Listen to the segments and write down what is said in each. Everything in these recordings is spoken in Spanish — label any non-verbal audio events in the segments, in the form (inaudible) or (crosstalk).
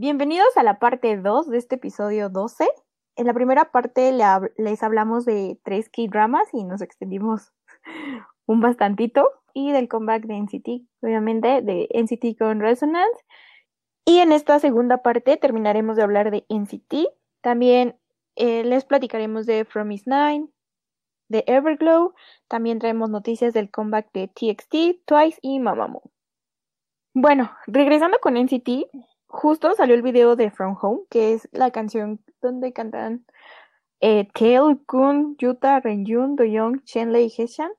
Bienvenidos a la parte 2 de este episodio 12. En la primera parte les hablamos de tres K-dramas y nos extendimos (laughs) un bastantito. Y del comeback de NCT, obviamente, de NCT con Resonance. Y en esta segunda parte terminaremos de hablar de NCT. También eh, les platicaremos de From Is Nine, de Everglow. También traemos noticias del comeback de TXT, Twice y Mamamoo. Bueno, regresando con NCT, justo salió el video de From Home, que es la canción donde cantan eh, Kun, Yuta, Renjun, Doyoung, Chenle y Heshan.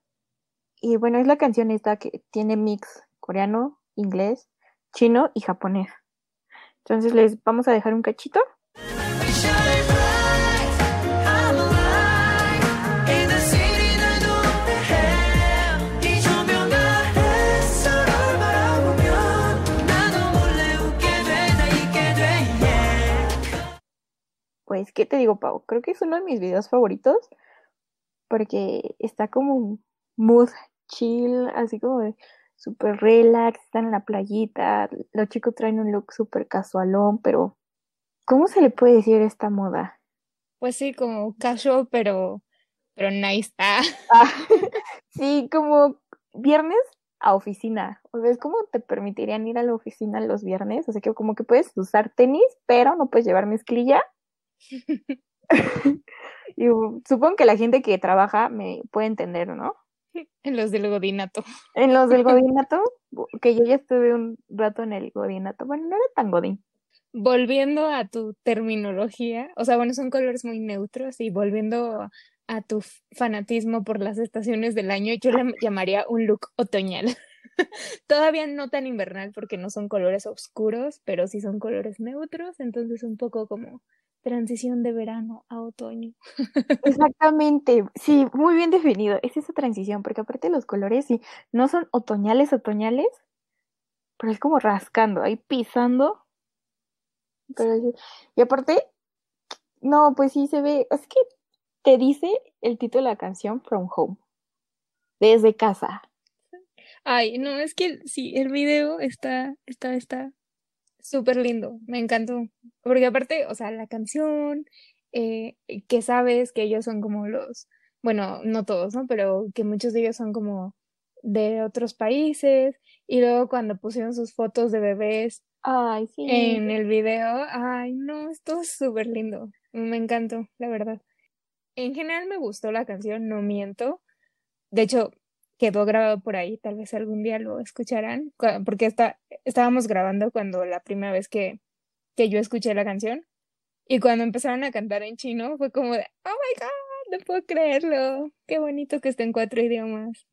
Y bueno, es la canción esta que tiene mix coreano, inglés, chino y japonés. Entonces les vamos a dejar un cachito. Pues, ¿qué te digo, Pau? Creo que es uno de mis videos favoritos porque está como mood chill, así como de súper relax, están en la playita, los chicos traen un look súper casualón, pero ¿cómo se le puede decir esta moda? Pues sí, como casual, pero, pero nice. Ah. (laughs) ah (laughs) sí, como viernes a oficina. O sea, es como te permitirían ir a la oficina los viernes. O sea, que como que puedes usar tenis, pero no puedes llevar mezclilla. (laughs) y supongo que la gente que trabaja me puede entender, ¿no? En los del godinato. En los del (laughs) godinato, que yo ya estuve un rato en el godinato. Bueno, no era tan godín. Volviendo a tu terminología, o sea, bueno, son colores muy neutros y volviendo a tu fanatismo por las estaciones del año, yo le (laughs) llamaría un look otoñal. Todavía no tan invernal porque no son colores oscuros, pero sí son colores neutros, entonces un poco como transición de verano a otoño. (laughs) Exactamente, sí, muy bien definido. Es esa transición, porque aparte los colores sí, no son otoñales, otoñales, pero es como rascando, ahí pisando. y aparte, no, pues sí se ve, es que te dice el título de la canción From Home, desde casa. Ay, no, es que sí, el video está, está, está súper lindo, me encantó. Porque aparte, o sea, la canción, eh, que sabes que ellos son como los, bueno, no todos, ¿no? Pero que muchos de ellos son como de otros países. Y luego cuando pusieron sus fotos de bebés ay, sí. en el video, ay, no, esto es súper lindo. Me encantó, la verdad. En general me gustó la canción, no miento. De hecho, quedó grabado por ahí, tal vez algún día lo escucharán, porque está, estábamos grabando cuando la primera vez que, que yo escuché la canción y cuando empezaron a cantar en chino fue como de, oh my god, no puedo creerlo, qué bonito que esté en cuatro idiomas.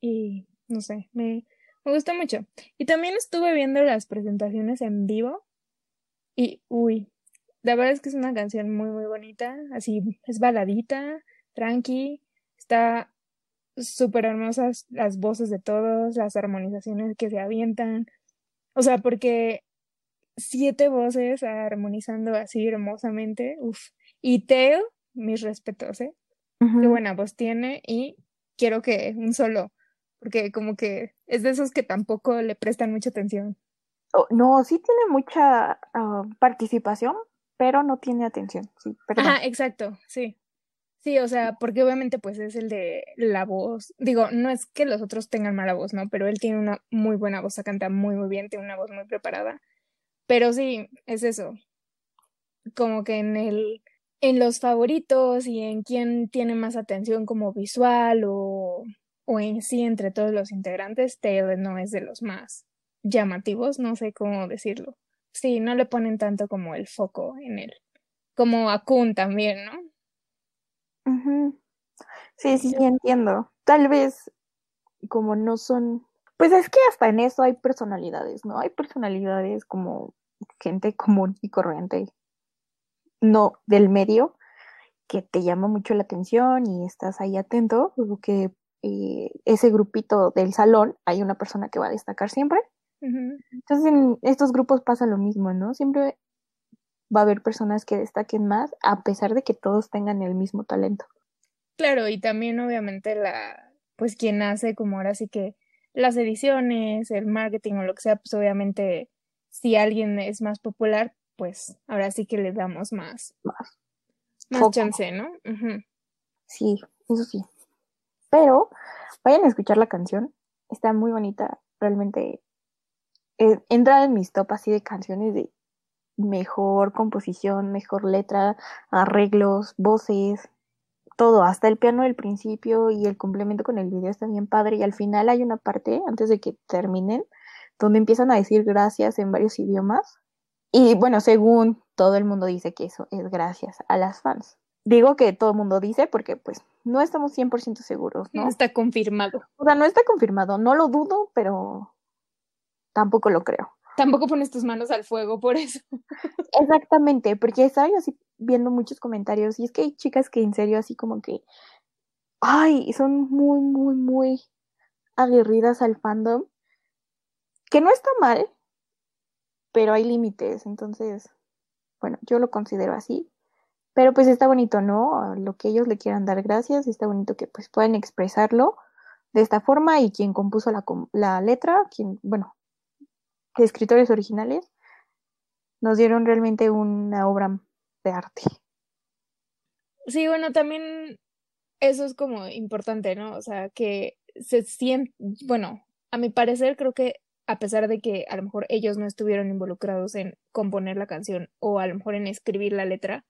Y no sé, me, me gustó mucho. Y también estuve viendo las presentaciones en vivo y, uy, la verdad es que es una canción muy, muy bonita, así es baladita, tranqui, está súper hermosas las voces de todos, las armonizaciones que se avientan. O sea, porque siete voces armonizando así hermosamente, uff. Y Teo, mis respetos, ¿eh? Qué buena voz tiene y quiero que un solo, porque como que es de esos que tampoco le prestan mucha atención. Oh, no, sí tiene mucha ah, participación, pero no tiene atención, sí. Ajá, exacto, sí. Sí, o sea, porque obviamente pues es el de la voz. Digo, no es que los otros tengan mala voz, ¿no? Pero él tiene una muy buena voz, canta muy muy bien, tiene una voz muy preparada. Pero sí, es eso. Como que en el en los favoritos y en quién tiene más atención como visual o, o en sí entre todos los integrantes, Taylor no es de los más llamativos, no sé cómo decirlo. Sí, no le ponen tanto como el foco en él. Como a Kun también, ¿no? Sí, sí, sí, entiendo. Tal vez como no son, pues es que hasta en eso hay personalidades, ¿no? Hay personalidades como gente (laughs) común y corriente, no del medio, que te llama mucho la atención y estás ahí atento, porque eh, ese grupito del salón hay una persona que va a destacar siempre. Entonces en estos grupos pasa lo mismo, ¿no? Siempre va a haber personas que destaquen más a pesar de que todos tengan el mismo talento. Claro, y también obviamente la, pues quien hace como ahora sí que las ediciones, el marketing o lo que sea, pues obviamente si alguien es más popular, pues ahora sí que le damos más, Más. más Foco. chance, ¿no? Sí, eso sí. Pero vayan a escuchar la canción. Está muy bonita. Realmente eh, entra en mis top así de canciones de mejor composición, mejor letra, arreglos, voces, todo. Hasta el piano del principio y el complemento con el video está bien padre. Y al final hay una parte, antes de que terminen, donde empiezan a decir gracias en varios idiomas. Y bueno, según todo el mundo dice que eso es gracias a las fans. Digo que todo el mundo dice porque pues no estamos 100% seguros, ¿no? No está confirmado. O sea, no está confirmado, no lo dudo, pero tampoco lo creo. Tampoco pones tus manos al fuego por eso. Exactamente, porque estaba así viendo muchos comentarios y es que hay chicas que en serio así como que, ay, son muy, muy, muy aguerridas al fandom, que no está mal, pero hay límites, entonces, bueno, yo lo considero así. Pero pues está bonito, ¿no? Lo que ellos le quieran dar gracias, está bonito que pues puedan expresarlo de esta forma y quien compuso la, la letra, quien, bueno, escritores originales, nos dieron realmente una obra de arte. Sí, bueno, también eso es como importante, ¿no? O sea, que se siente, bueno, a mi parecer creo que a pesar de que a lo mejor ellos no estuvieron involucrados en componer la canción o a lo mejor en escribir la letra,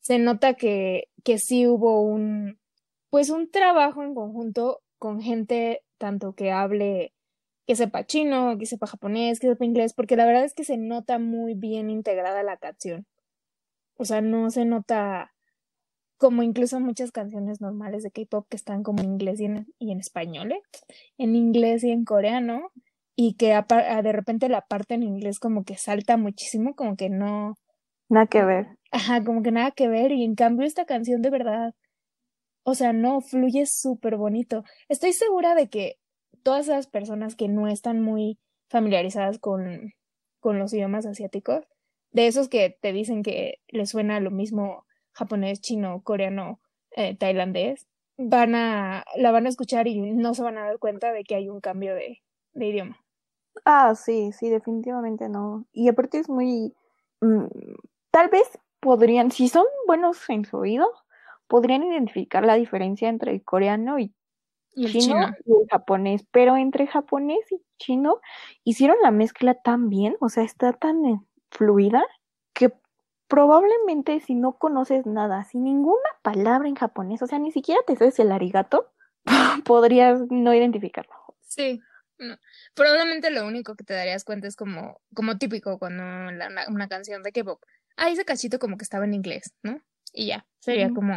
se nota que, que sí hubo un, pues un trabajo en conjunto con gente tanto que hable, que sepa chino, que sepa japonés, que sepa inglés, porque la verdad es que se nota muy bien integrada la canción. O sea, no se nota como incluso muchas canciones normales de K-pop que están como en inglés y en, y en español, ¿eh? en inglés y en coreano, y que apa- de repente la parte en inglés como que salta muchísimo, como que no, Nada que ver. ajá, como que nada que ver, y en cambio esta canción de verdad, o sea, no, fluye súper bonito. Estoy segura de que todas esas personas que no están muy familiarizadas con, con los idiomas asiáticos, de esos que te dicen que les suena lo mismo japonés, chino, coreano, eh, tailandés, van a, la van a escuchar y no se van a dar cuenta de que hay un cambio de, idioma. Ah, sí, sí, definitivamente no. Y aparte es muy... mm, tal vez podrían, si son buenos en su oído, podrían identificar la diferencia entre el coreano y Y el chino chino. y el japonés, pero entre japonés y chino hicieron la mezcla tan bien, o sea, está tan eh, fluida que probablemente si no conoces nada, sin ninguna palabra en japonés, o sea, ni siquiera te sabes el arigato, (laughs) podrías no identificarlo. Sí, no. Probablemente lo único que te darías cuenta es como, como típico cuando la- una, una canción de K-pop. Ah, ese cachito como que estaba en inglés, ¿no? Y ya, sería como,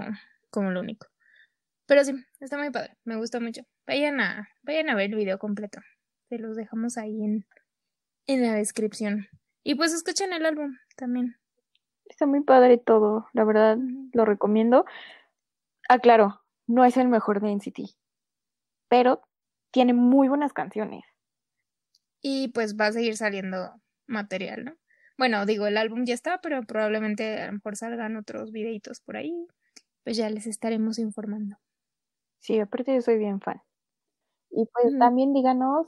como lo único. Pero sí, está muy padre, me gusta mucho. Vayan a, vayan a ver el video completo. Se los dejamos ahí en, en la descripción. Y pues escuchen el álbum también. Está muy padre todo, la verdad, lo recomiendo. Ah, claro, no es el mejor de NCT, pero tiene muy buenas canciones. Y pues va a seguir saliendo material, ¿no? Bueno, digo, el álbum ya está, pero probablemente a lo mejor salgan otros videitos por ahí. Pues ya les estaremos informando. Sí, aparte yo soy bien fan. Y pues también díganos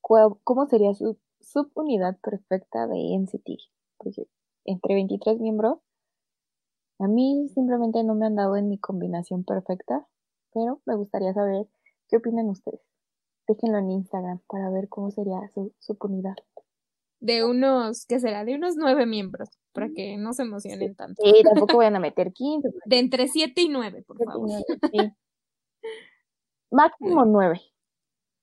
cómo sería su subunidad perfecta de NCT, porque entre 23 miembros, a mí simplemente no me han dado en mi combinación perfecta, pero me gustaría saber qué opinan ustedes. Déjenlo en Instagram para ver cómo sería su subunidad. De unos, ¿qué será? De unos nueve miembros, para que no se emocionen tanto. Sí, tampoco vayan a meter 15. (laughs) De entre siete y nueve, por favor. Sí. Máximo 9.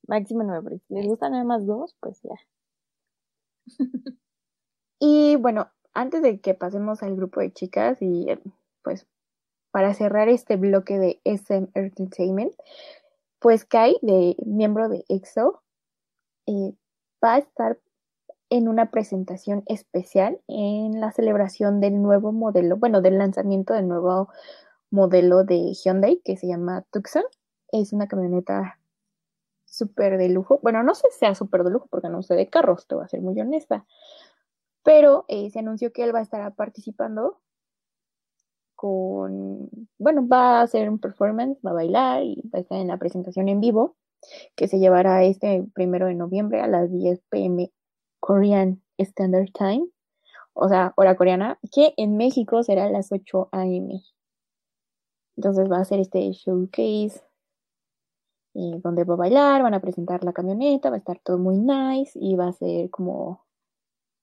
Máximo 9. Si les gustan nada más dos, pues ya. (laughs) Y bueno, antes de que pasemos al grupo de chicas y eh, pues para cerrar este bloque de SM Entertainment, pues Kai, de miembro de EXO, eh, va a estar en una presentación especial en la celebración del nuevo modelo, bueno, del lanzamiento del nuevo modelo de Hyundai que se llama Tucson. Es una camioneta súper de lujo. Bueno, no sé si sea súper de lujo porque no sé de carros, te voy a ser muy honesta. Pero eh, se anunció que él va a estar participando con, bueno, va a hacer un performance, va a bailar y va a estar en la presentación en vivo que se llevará este primero de noviembre a las 10 pm Korean Standard Time, o sea, hora coreana, que en México será a las 8 a.m. Entonces va a ser este showcase eh, donde va a bailar, van a presentar la camioneta, va a estar todo muy nice y va a ser como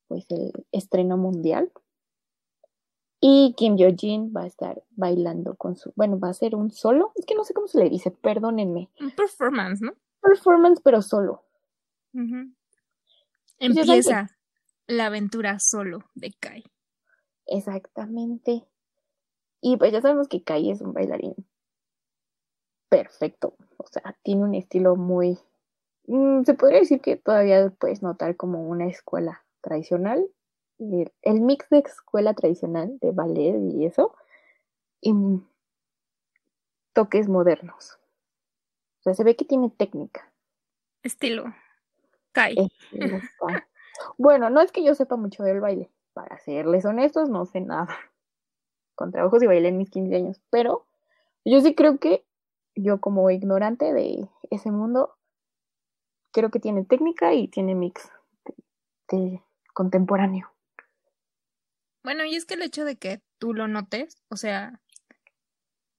pues el estreno mundial. Y Kim Yo-jin va a estar bailando con su, bueno, va a ser un solo, es que no sé cómo se le dice, perdónenme. Un performance, ¿no? Performance, pero solo. Empieza la aventura solo de Kai. Exactamente. Y pues ya sabemos que Kai es un bailarín perfecto. O sea, tiene un estilo muy... Mm, se podría decir que todavía puedes notar como una escuela tradicional. El, el mix de escuela tradicional de ballet y eso. Y toques modernos. O sea, se ve que tiene técnica. Estilo. Kai. Bueno, no es que yo sepa mucho del baile. Para serles honestos, no sé nada. (laughs) Con trabajos y bailé en mis 15 años. Pero yo sí creo que yo como ignorante de ese mundo, creo que tiene técnica y tiene mix de, contemporáneo. Bueno, y es que el hecho de que tú lo notes, o sea,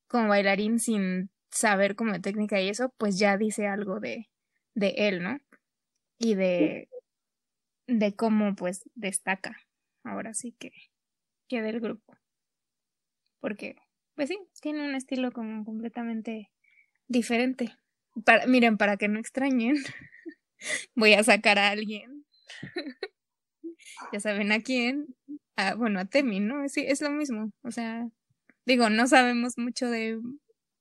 como bailarín sin saber como de técnica y eso, pues ya dice algo de, de él, ¿no? Y de, de cómo pues destaca ahora sí que, que del grupo. Porque, pues sí, tiene un estilo como completamente diferente. Para, miren, para que no extrañen, (laughs) voy a sacar a alguien. (laughs) ya saben a quién. Bueno, a Temi, ¿no? Sí, es lo mismo. O sea, digo, no sabemos mucho de,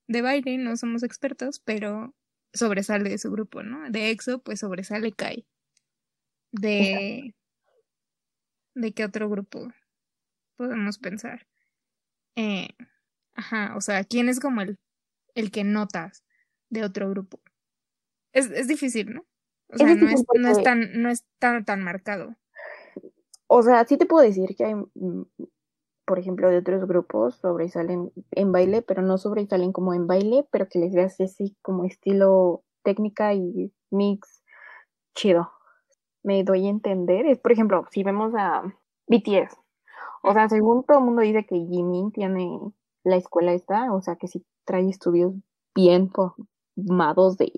de baile, no somos expertos, pero sobresale de su grupo, ¿no? De EXO, pues sobresale Kai. De. ¿De qué otro grupo podemos pensar? Eh, ajá, o sea, ¿quién es como el el que notas de otro grupo. Es, es difícil, ¿no? O sea, no, es, no, es, tan, no es tan, tan marcado. O sea, sí te puedo decir que hay, mm, por ejemplo, de otros grupos sobresalen en baile, pero no sobresalen como en baile, pero que les veas así como estilo técnica y mix chido. Me doy a entender. Es, por ejemplo, si vemos a BTS, o sea, según todo el mundo dice que Jimin tiene la escuela esta, o sea, que sí trae estudios bien formados de...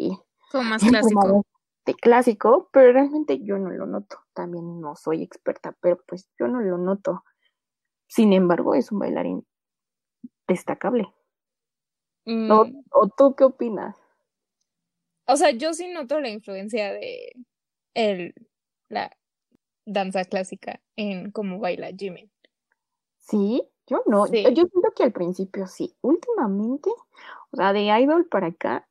Como más (laughs) clásico. De clásico, pero realmente yo no lo noto. También no soy experta, pero pues yo no lo noto. Sin embargo, es un bailarín destacable. Mm. ¿O, tú qué opinas? O sea, yo sí noto la influencia de el, la danza clásica en cómo baila Jimmy. ¿Sí? Yo no, yo siento que al principio sí. Últimamente, o sea, de Idol para acá.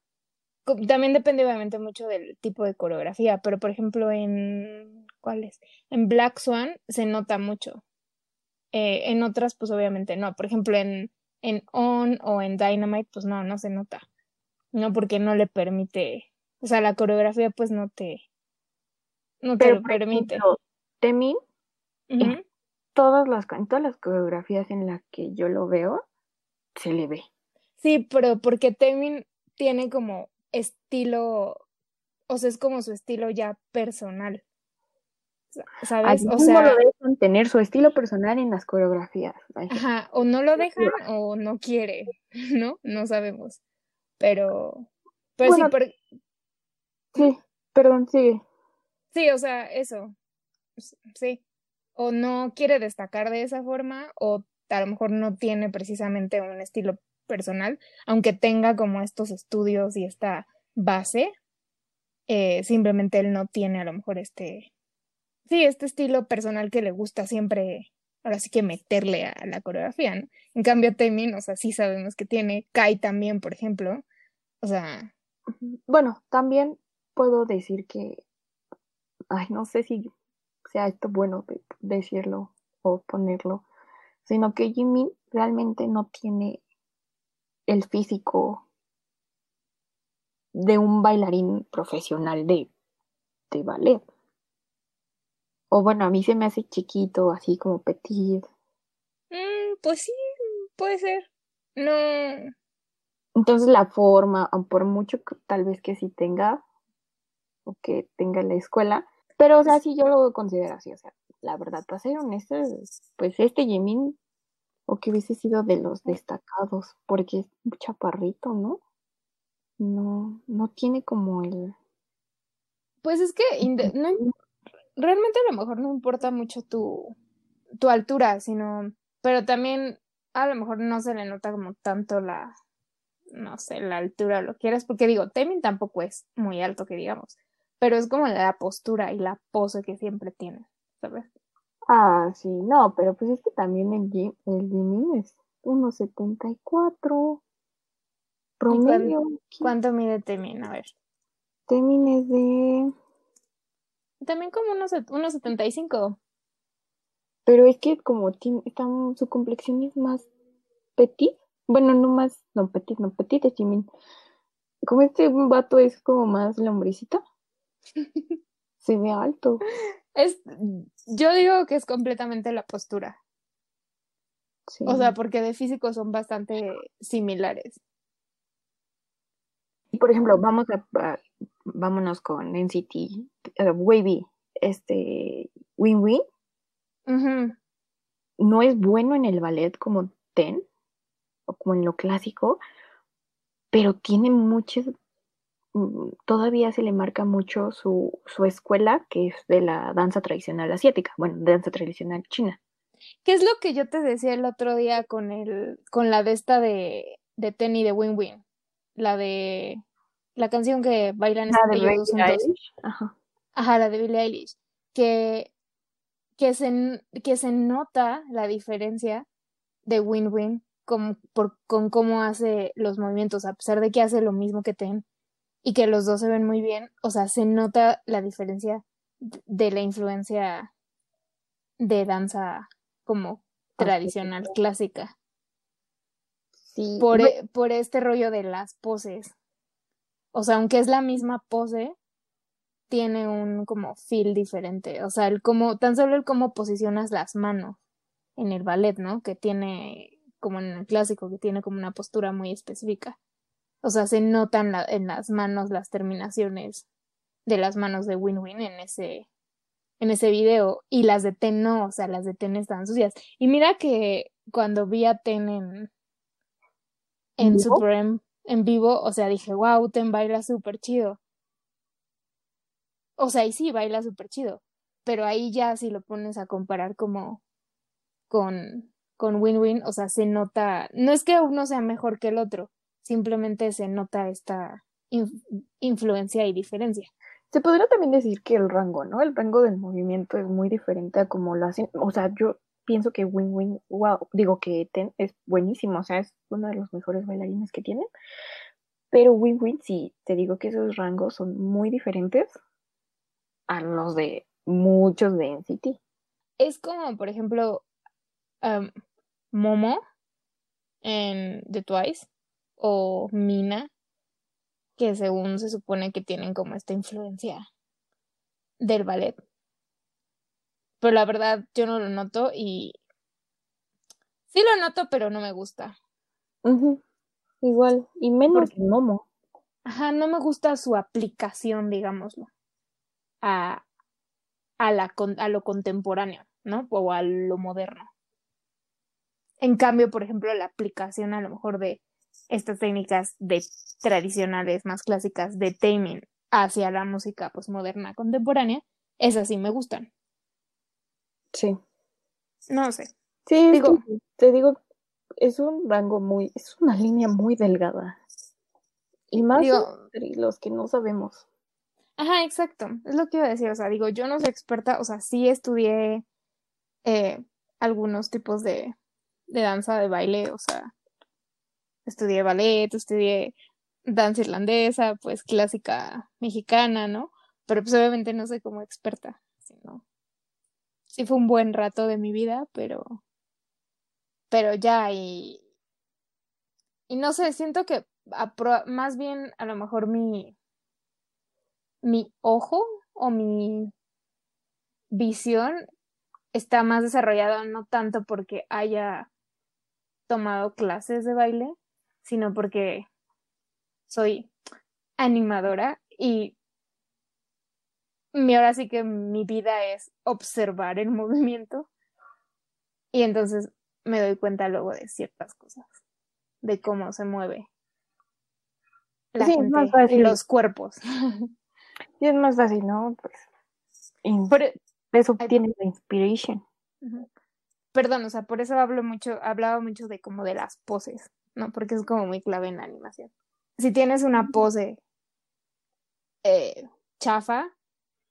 También depende obviamente mucho del tipo de coreografía, pero por ejemplo en ¿cuáles? En Black Swan se nota mucho. Eh, en otras, pues obviamente no. Por ejemplo, en, en On o en Dynamite, pues no, no se nota. No, porque no le permite. O sea, la coreografía, pues no te. No te lo permite. Temin, todas las, en todas las coreografías en las que yo lo veo, se le ve. Sí, pero porque Temin tiene como estilo, o sea, es como su estilo ya personal. ¿Sabes? o sea, no lo dejan tener su estilo personal en las coreografías. Ajá, o no lo dejan o no quiere, (laughs) ¿no? No sabemos. Pero, pero sí, sí, perdón, sigue. Sí, o sea, eso. Sí o no quiere destacar de esa forma o a lo mejor no tiene precisamente un estilo personal, aunque tenga como estos estudios y esta base, eh, simplemente él no tiene a lo mejor este, sí, este estilo personal que le gusta siempre, ahora sí que meterle a la coreografía, ¿no? En cambio, Temin, o sea, sí sabemos que tiene, Kai también, por ejemplo, o sea... Bueno, también puedo decir que, ay, no sé si sea esto bueno decirlo o ponerlo, sino que Jimmy realmente no tiene el físico de un bailarín profesional de, de ballet. O bueno, a mí se me hace chiquito, así como petit. Mm, pues sí, puede ser. No. Entonces la forma, por mucho que tal vez que sí tenga, o que tenga la escuela, pero, o sea, sí yo lo considero así, o sea, la verdad, para ser honesta, pues este Jimin, o que hubiese sido de los destacados, porque es un chaparrito, ¿no? No, no tiene como el... Pues es que no, realmente a lo mejor no importa mucho tu, tu altura, sino, pero también a lo mejor no se le nota como tanto la, no sé, la altura o lo quieras, porque digo, Temin tampoco es muy alto que digamos, pero es como la postura y la pose que siempre tiene, ¿sabes? Ah, sí, no, pero pues es que también el, Jim, el Jimin es 1.74 promedio. ¿Cuánto, mide Temin? A ver. Temin es de... También como 1.75. Pero es que como tiene, su complexión es más petit, bueno, no más, no petit, no petit es Jimin. Como este vato es como más lombricita. Se ve alto. Es, yo digo que es completamente la postura. O sea, porque de físico son bastante similares. Por ejemplo, vamos a, vámonos con NCT, uh, Wavy, este, Win Win. No es bueno en el ballet como Ten, o como en lo clásico, pero tiene muchas todavía se le marca mucho su, su escuela, que es de la danza tradicional asiática, bueno, danza tradicional china. ¿Qué es lo que yo te decía el otro día con el, con la de esta de, de Tenny de Win Win? La de la canción que bailan la de ellos Ajá. Ajá, la de Billie Eilish. Que, que, se, que se nota la diferencia de Win Win con, por, con cómo hace los movimientos, a pesar de que hace lo mismo que Ten y que los dos se ven muy bien, o sea, se nota la diferencia de la influencia de danza como tradicional, clásica. Sí. Por, e, por este rollo de las poses. O sea, aunque es la misma pose, tiene un como feel diferente. O sea, el cómo, tan solo el cómo posicionas las manos en el ballet, ¿no? Que tiene, como en el clásico, que tiene como una postura muy específica. O sea, se notan en las manos las terminaciones de las manos de Win-Win en ese, en ese video. Y las de Ten no, o sea, las de Ten están sucias. Y mira que cuando vi a Ten en, en Supreme en vivo, o sea, dije, wow, Ten baila súper chido. O sea, y sí, baila súper chido. Pero ahí ya si lo pones a comparar como con, con Win-Win, o sea, se nota, no es que uno sea mejor que el otro, simplemente se nota esta influencia y diferencia. Se podría también decir que el rango, ¿no? El rango del movimiento es muy diferente a como lo hacen. O sea, yo pienso que Win Win, wow, digo que Ten es buenísimo, o sea, es uno de los mejores bailarines que tienen. Pero Win Win, sí, te digo que esos rangos son muy diferentes a los de muchos de NCT. Es como, por ejemplo, Momo en The Twice o Mina, que según se supone que tienen como esta influencia del ballet. Pero la verdad yo no lo noto y sí lo noto, pero no me gusta. Igual, y menos que Momo. Ajá, no me gusta su aplicación, digámoslo, a, a, la, a lo contemporáneo, ¿no? O a lo moderno. En cambio, por ejemplo, la aplicación a lo mejor de estas técnicas de tradicionales más clásicas de taming hacia la música pues moderna contemporánea, esas sí me gustan. Sí. No sé. Sí, digo, te digo, es un rango muy, es una línea muy delgada. Y más los que no sabemos. Ajá, exacto. Es lo que iba a decir. O sea, digo, yo no soy experta, o sea, sí estudié eh, algunos tipos de, de danza, de baile, o sea, estudié ballet, estudié danza irlandesa, pues clásica mexicana, ¿no? Pero pues obviamente no soy como experta, sino sí fue un buen rato de mi vida, pero pero ya y y no sé, siento que más bien a lo mejor mi mi ojo o mi visión está más desarrollada no tanto porque haya tomado clases de baile, sino porque soy animadora y mi ahora sí que mi vida es observar el (laughs) movimiento y entonces me doy cuenta luego de ciertas cosas, de cómo se mueve la gente y los cuerpos. (laughs) Y es más fácil, ¿no? Pues por e eso obtienes la inspiration. Perdón, o sea, por eso hablo mucho, hablaba mucho de como de las poses, ¿no? Porque es como muy clave en la animación. Si tienes una pose eh, chafa,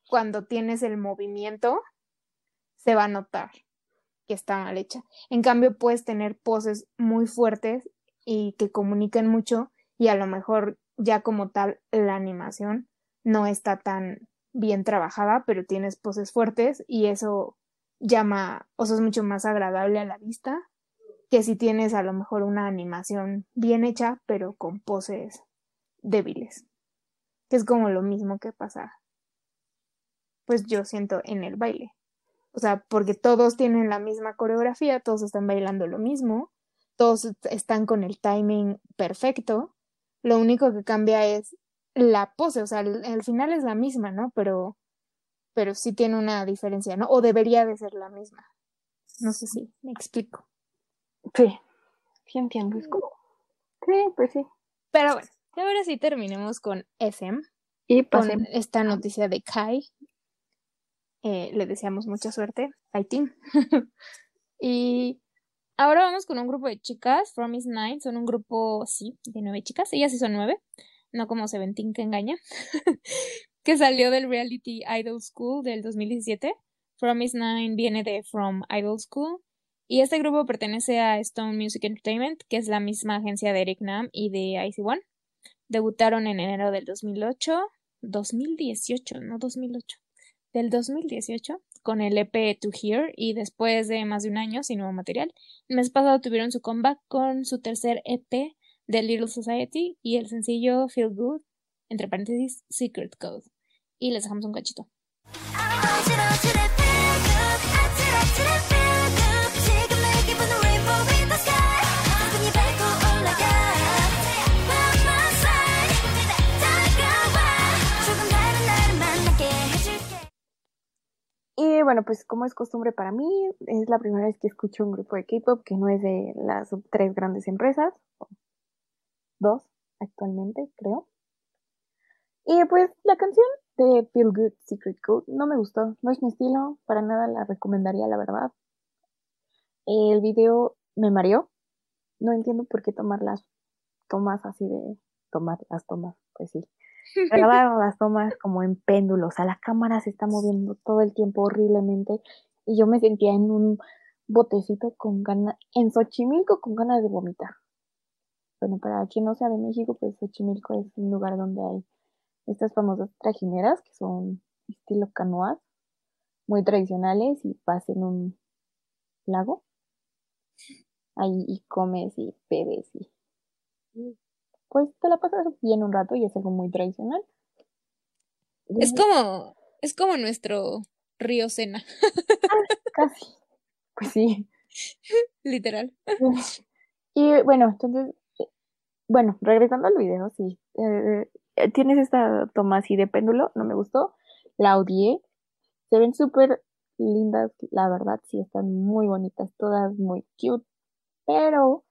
cuando tienes el movimiento, se va a notar que está mal hecha. En cambio, puedes tener poses muy fuertes y que comuniquen mucho y a lo mejor ya como tal la animación no está tan bien trabajada, pero tienes poses fuertes y eso llama, o sea, es mucho más agradable a la vista que si tienes a lo mejor una animación bien hecha, pero con poses débiles, que es como lo mismo que pasa, pues yo siento en el baile. O sea, porque todos tienen la misma coreografía, todos están bailando lo mismo, todos están con el timing perfecto, lo único que cambia es la pose, o sea, al, final es la misma, ¿no? Pero, pero sí tiene una diferencia, ¿no? O debería de ser la misma. No sé si me explico. Sí, sí entiendo, es como... Sí, pues sí. Pero bueno, ahora sí terminemos con SM. Y con esta noticia de Kai. Eh, le deseamos mucha suerte. Kai Team. (laughs) y ahora vamos con un grupo de chicas. From Is Nine. Son un grupo, sí, de nueve chicas. Ellas sí son nueve no como Seventeen que engaña, (laughs) que salió del Reality Idol School del 2017. Promise Nine viene de From Idol School. Y este grupo pertenece a Stone Music Entertainment, que es la misma agencia de Eric Nam y de Icy One. Debutaron en enero del 2008, 2018, no 2008, del 2018, con el EP To Hear y después de más de un año sin nuevo material. El mes pasado tuvieron su comeback con su tercer EP The Little Society y el sencillo Feel Good, entre paréntesis, Secret Code. Y les dejamos un cachito. Y bueno, pues como es costumbre para mí, es la primera vez que escucho un grupo de K-pop que no es de las tres grandes empresas, dos actualmente, creo. Y pues la canción de Feel Good Secret Code no me gustó, no es mi estilo, para nada la recomendaría, la verdad. El video me mareó, no entiendo por qué tomar las tomas así de tomar las tomas, pues sí. Grabar las tomas como en péndulos, o sea, la cámara se está moviendo todo el tiempo horriblemente y yo me sentía en un botecito con ganas, en Xochimilco con ganas de vomitar bueno, para quien no sea de México, pues Xochimilco es un lugar donde hay estas famosas trajineras que son estilo canoas, muy tradicionales y vas en un lago. Ahí y comes y bebes y pues te la pasas bien un rato y es algo muy tradicional. Es como, es como nuestro río Sena. Ah, casi. Pues sí. (laughs) Literal. Y bueno, entonces bueno, regresando al video, sí. Eh, eh, tienes esta toma así de péndulo, no me gustó. La odié. Se ven súper lindas, la verdad, sí, están muy bonitas, todas muy cute. Pero,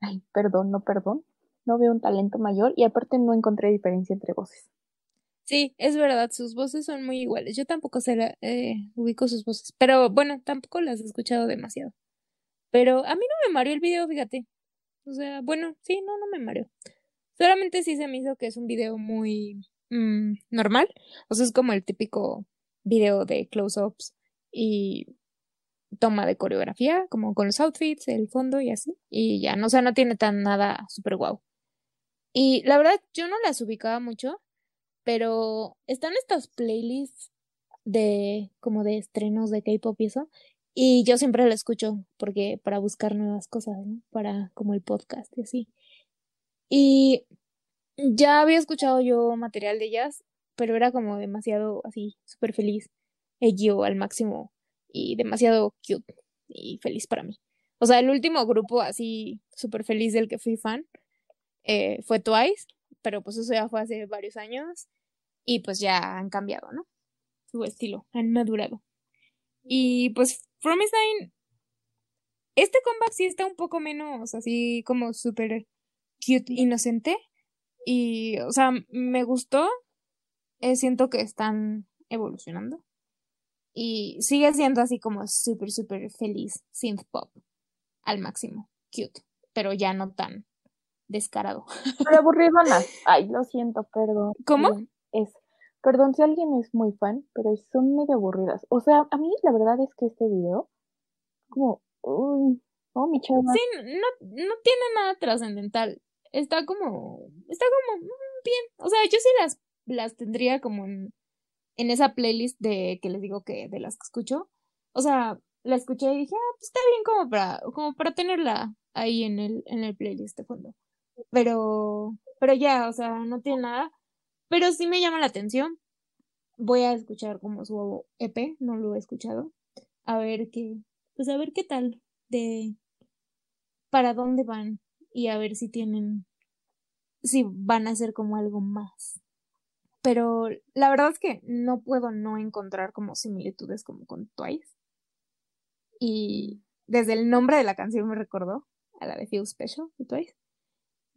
ay, perdón, no perdón. No veo un talento mayor y aparte no encontré diferencia entre voces. Sí, es verdad, sus voces son muy iguales. Yo tampoco la, eh, ubico sus voces, pero bueno, tampoco las he escuchado demasiado. Pero a mí no me mareó el video, fíjate. O sea, bueno, sí, no, no me mareo. Solamente sí se me hizo que es un video muy mm, normal. O sea, es como el típico video de close-ups y toma de coreografía, como con los outfits, el fondo y así. Y ya, no, o sea, no tiene tan nada súper guau. Y la verdad, yo no las ubicaba mucho, pero están estas playlists de como de estrenos de K-pop y eso, y yo siempre la escucho porque para buscar nuevas cosas, ¿no? Para como el podcast y así. Y ya había escuchado yo material de ellas, pero era como demasiado así, súper feliz. Ello al máximo y demasiado cute y feliz para mí. O sea, el último grupo así súper feliz del que fui fan eh, fue Twice, pero pues eso ya fue hace varios años. y pues ya han cambiado, ¿no? Su estilo, han madurado. Y pues Promise Nine, este comeback sí está un poco menos así como súper cute, inocente. Y, o sea, me gustó. Eh, siento que están evolucionando. Y sigue siendo así como súper, súper feliz, synth pop, al máximo, cute, pero ya no tan descarado. (laughs) Pero aburridona. Ay, lo siento, perdón. ¿Cómo? Es, perdón si alguien es muy fan, pero son medio aburridas. O sea, a mí la verdad es que este video, como, uy, oh, mi chava. Sí, no, no tiene nada trascendental. Está como, está como mm, bien. O sea, yo sí las, las tendría como en en esa playlist de que les digo que de las que escucho. O sea, la escuché y dije, ah, pues está bien como para, como para tenerla ahí en el, en el playlist de fondo. Pero, pero ya, o sea, no tiene nada. Pero sí me llama la atención. Voy a escuchar como su EP, no lo he escuchado. A ver qué, pues a ver qué tal de para dónde van y a ver si tienen, si van a hacer como algo más pero la verdad es que no puedo no encontrar como similitudes como con Twice. Y desde el nombre de la canción me recordó a la de Feel Special de Twice.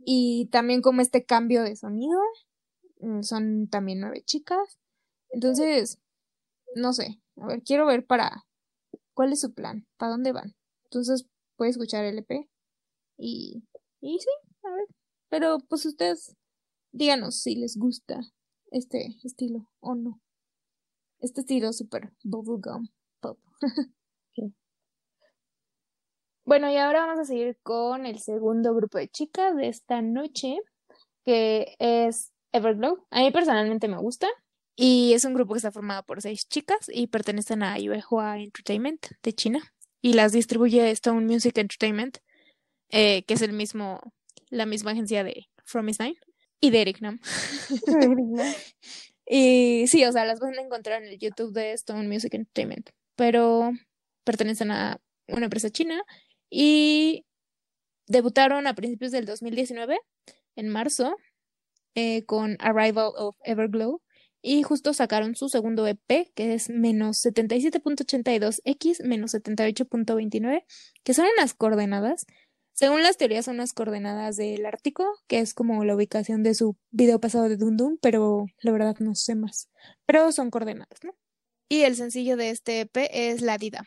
Y también como este cambio de sonido. Mm, son también nueve chicas. Entonces, no sé. A ver, quiero ver para cuál es su plan, para dónde van. Entonces, puede escuchar el EP. Y, y sí, a ver. Pero pues ustedes díganos si les gusta este estilo o no. Este estilo super bubblegum pop. (laughs) Bueno, y ahora vamos a seguir con el segundo grupo de chicas de esta noche, que es Everglow. A mí personalmente me gusta. Y es un grupo que está formado por seis chicas y pertenecen a Yuehua Entertainment de China. Y las distribuye Stone Music Entertainment, eh, que es el mismo, la misma agencia de From Is Nine y de Eric Nam. (laughs) y sí, o sea, las van a encontrar en el YouTube de Stone Music Entertainment, pero pertenecen a una empresa china y debutaron a principios del 2019, en marzo, eh, con Arrival of Everglow. Y justo sacaron su segundo EP, que es menos 77.82x, menos 78.29, que son unas coordenadas según las teorías son las coordenadas del Ártico, que es como la ubicación de su video pasado de Dundun, pero la verdad no sé más. Pero son coordenadas, ¿no? Y el sencillo de este EP es La Dida.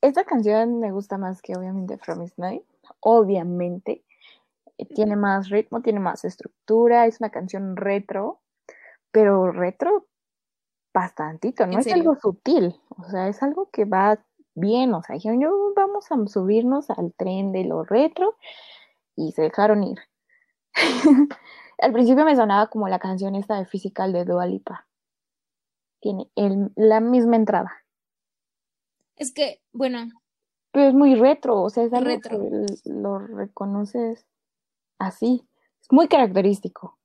Esta canción me gusta más que obviamente From Is Night. Obviamente. Tiene más ritmo, tiene más estructura, es una canción retro, pero retro bastantito, no es algo sutil, o sea, es algo que va bien, o sea, dijeron, yo vamos a subirnos al tren de lo retro y se dejaron ir. (laughs) al principio me sonaba como la canción esta de Physical de Dua Lipa. Tiene el, la misma entrada. Es que, bueno, pero es muy retro, o sea, es algo retro. que lo reconoces así. Es muy característico.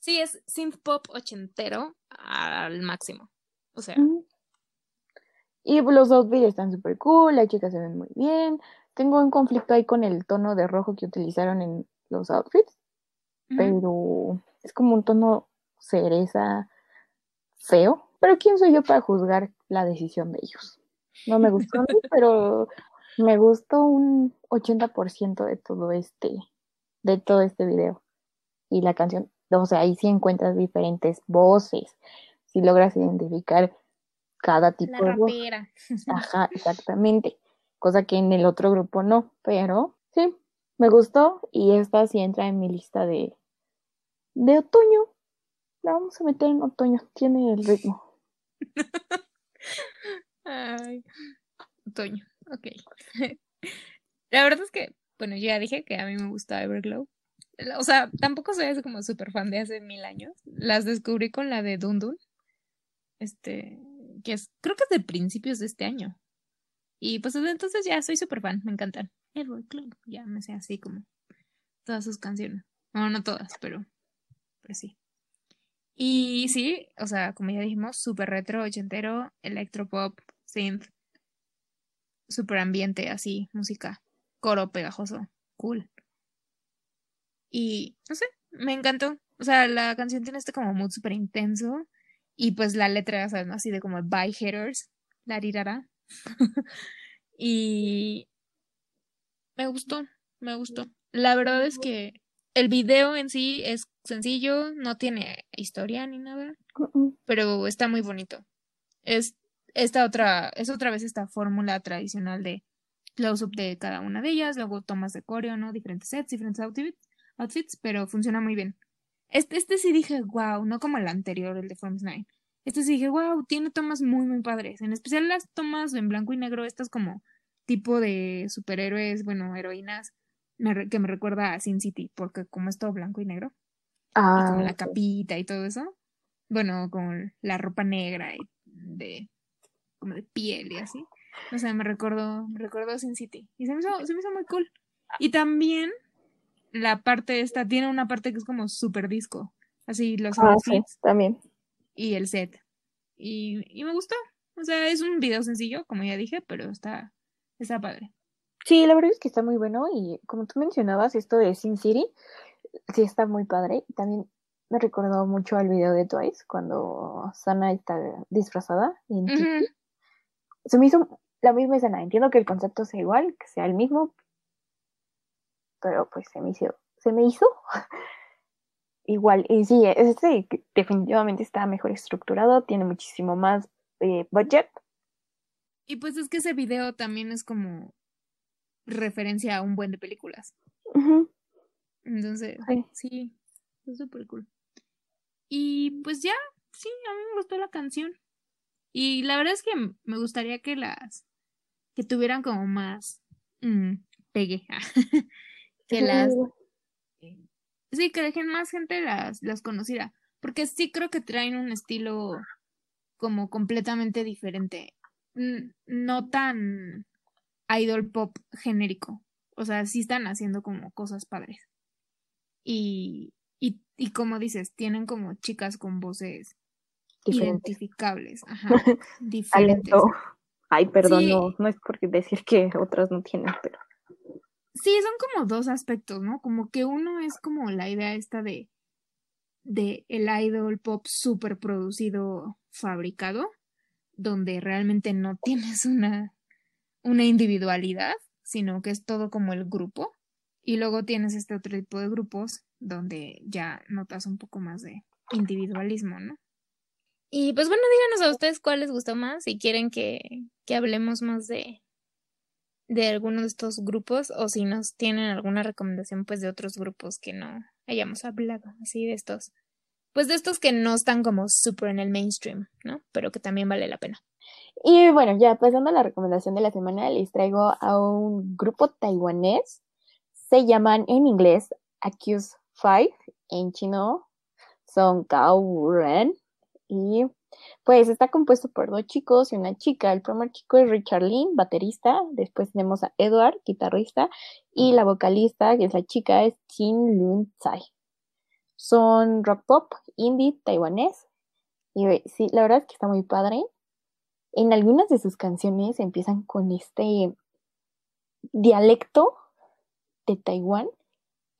Sí, es synth pop ochentero al máximo. O sea. Y los outfits están súper cool, las chicas se ven muy bien. Tengo un conflicto ahí con el tono de rojo que utilizaron en los outfits, pero es como un tono cereza feo. Pero ¿quién soy yo para juzgar la decisión de ellos? No me gustó, (laughs) pero me gustó un 80% de todo este, de todo este video. Y la canción, o sea, ahí sí encuentras diferentes voces, si logras identificar cada tipo de voz. Ajá, (laughs) exactamente. Cosa que en el otro grupo no, pero sí, me gustó y esta sí entra en mi lista de, de otoño. La vamos a meter en otoño, tiene el ritmo. (laughs) Ay, otoño. Ok. (laughs) La verdad es que, bueno, ya dije que a mí me gusta Everglow. O sea, tampoco soy como súper fan de hace mil años. Las descubrí con la de Dundun. Este, que es, creo que es de principios de este año. Y pues desde entonces ya soy súper fan, me encantan. Everglow, ya me sé así como todas sus canciones. Bueno, no todas, pero, pero sí. Y sí, o sea, como ya dijimos, súper retro, ochentero, electropop, synth, súper ambiente, así, música, coro pegajoso, cool. Y, no sé, me encantó. O sea, la canción tiene este como mood súper intenso. Y pues la letra, ¿sabes? Así de como by haters, la rirara. (laughs) y me gustó, me gustó. La verdad es que el video en sí es sencillo, no tiene historia ni nada, pero está muy bonito. Es esta otra, es otra vez esta fórmula tradicional de close-up de cada una de ellas, luego tomas de coreo, ¿no? Diferentes sets, diferentes outfits, outfits pero funciona muy bien. Este, este sí dije, wow, no como el anterior, el de Forms 9. Este sí dije, wow, tiene tomas muy, muy padres. En especial las tomas en blanco y negro, estas como tipo de superhéroes, bueno, heroínas, que me recuerda a Sin City, porque como es todo blanco y negro, y como la capita y todo eso, bueno, con la ropa negra y de como de piel y así. No sé, me recordó, me recordó Sin City. Y se me hizo, se me hizo muy cool. Y también la parte esta, tiene una parte que es como super disco. Así, los ah, también. Y el set. Y, y me gustó. O sea, es un video sencillo, como ya dije, pero está, está padre. Sí, la verdad es que está muy bueno y como tú mencionabas, esto de Sin City, sí está muy padre. También me recordó mucho al video de Twice, cuando Sana está disfrazada. Se me hizo la misma escena. Entiendo que el concepto sea igual, que sea el mismo, pero pues se me hizo, se me hizo (laughs) igual. Y sí, este definitivamente está mejor estructurado, tiene muchísimo más eh, budget. Y pues es que ese video también es como referencia a un buen de películas. Entonces, sí, es súper cool. Y pues ya, sí, a mí me gustó la canción. Y la verdad es que me gustaría que las, que tuvieran como más mm, pegue. (laughs) que las, sí, que dejen más gente las, las conociera. Porque sí creo que traen un estilo como completamente diferente. No tan idol pop genérico. O sea, sí están haciendo como cosas padres. Y, y, y como dices, tienen como chicas con voces identificables, ajá, (laughs) diferentes. Ay, perdón, no, no es porque decir que otras no tienen, pero. Sí, son como dos aspectos, ¿no? Como que uno es como la idea esta de, de el idol pop super producido, fabricado, donde realmente no tienes una una individualidad, sino que es todo como el grupo. Y luego tienes este otro tipo de grupos donde ya notas un poco más de individualismo, ¿no? Y pues bueno, díganos a ustedes cuál les gustó más, si quieren que, que hablemos más de, de alguno de estos grupos o si nos tienen alguna recomendación pues de otros grupos que no hayamos hablado, así de estos, pues de estos que no están como súper en el mainstream, ¿no? Pero que también vale la pena. Y bueno, ya pasando a la recomendación de la semana, les traigo a un grupo taiwanés. Se llaman en inglés Accuse Five, en chino son Gao Ren. Y pues está compuesto por dos chicos y una chica. El primer chico es Richard Lin, baterista. Después tenemos a Edward, guitarrista. Y la vocalista, que es la chica, es Jin Lun Tsai. Son rock pop, indie, taiwanés. Y sí, la verdad es que está muy padre en algunas de sus canciones empiezan con este dialecto de Taiwán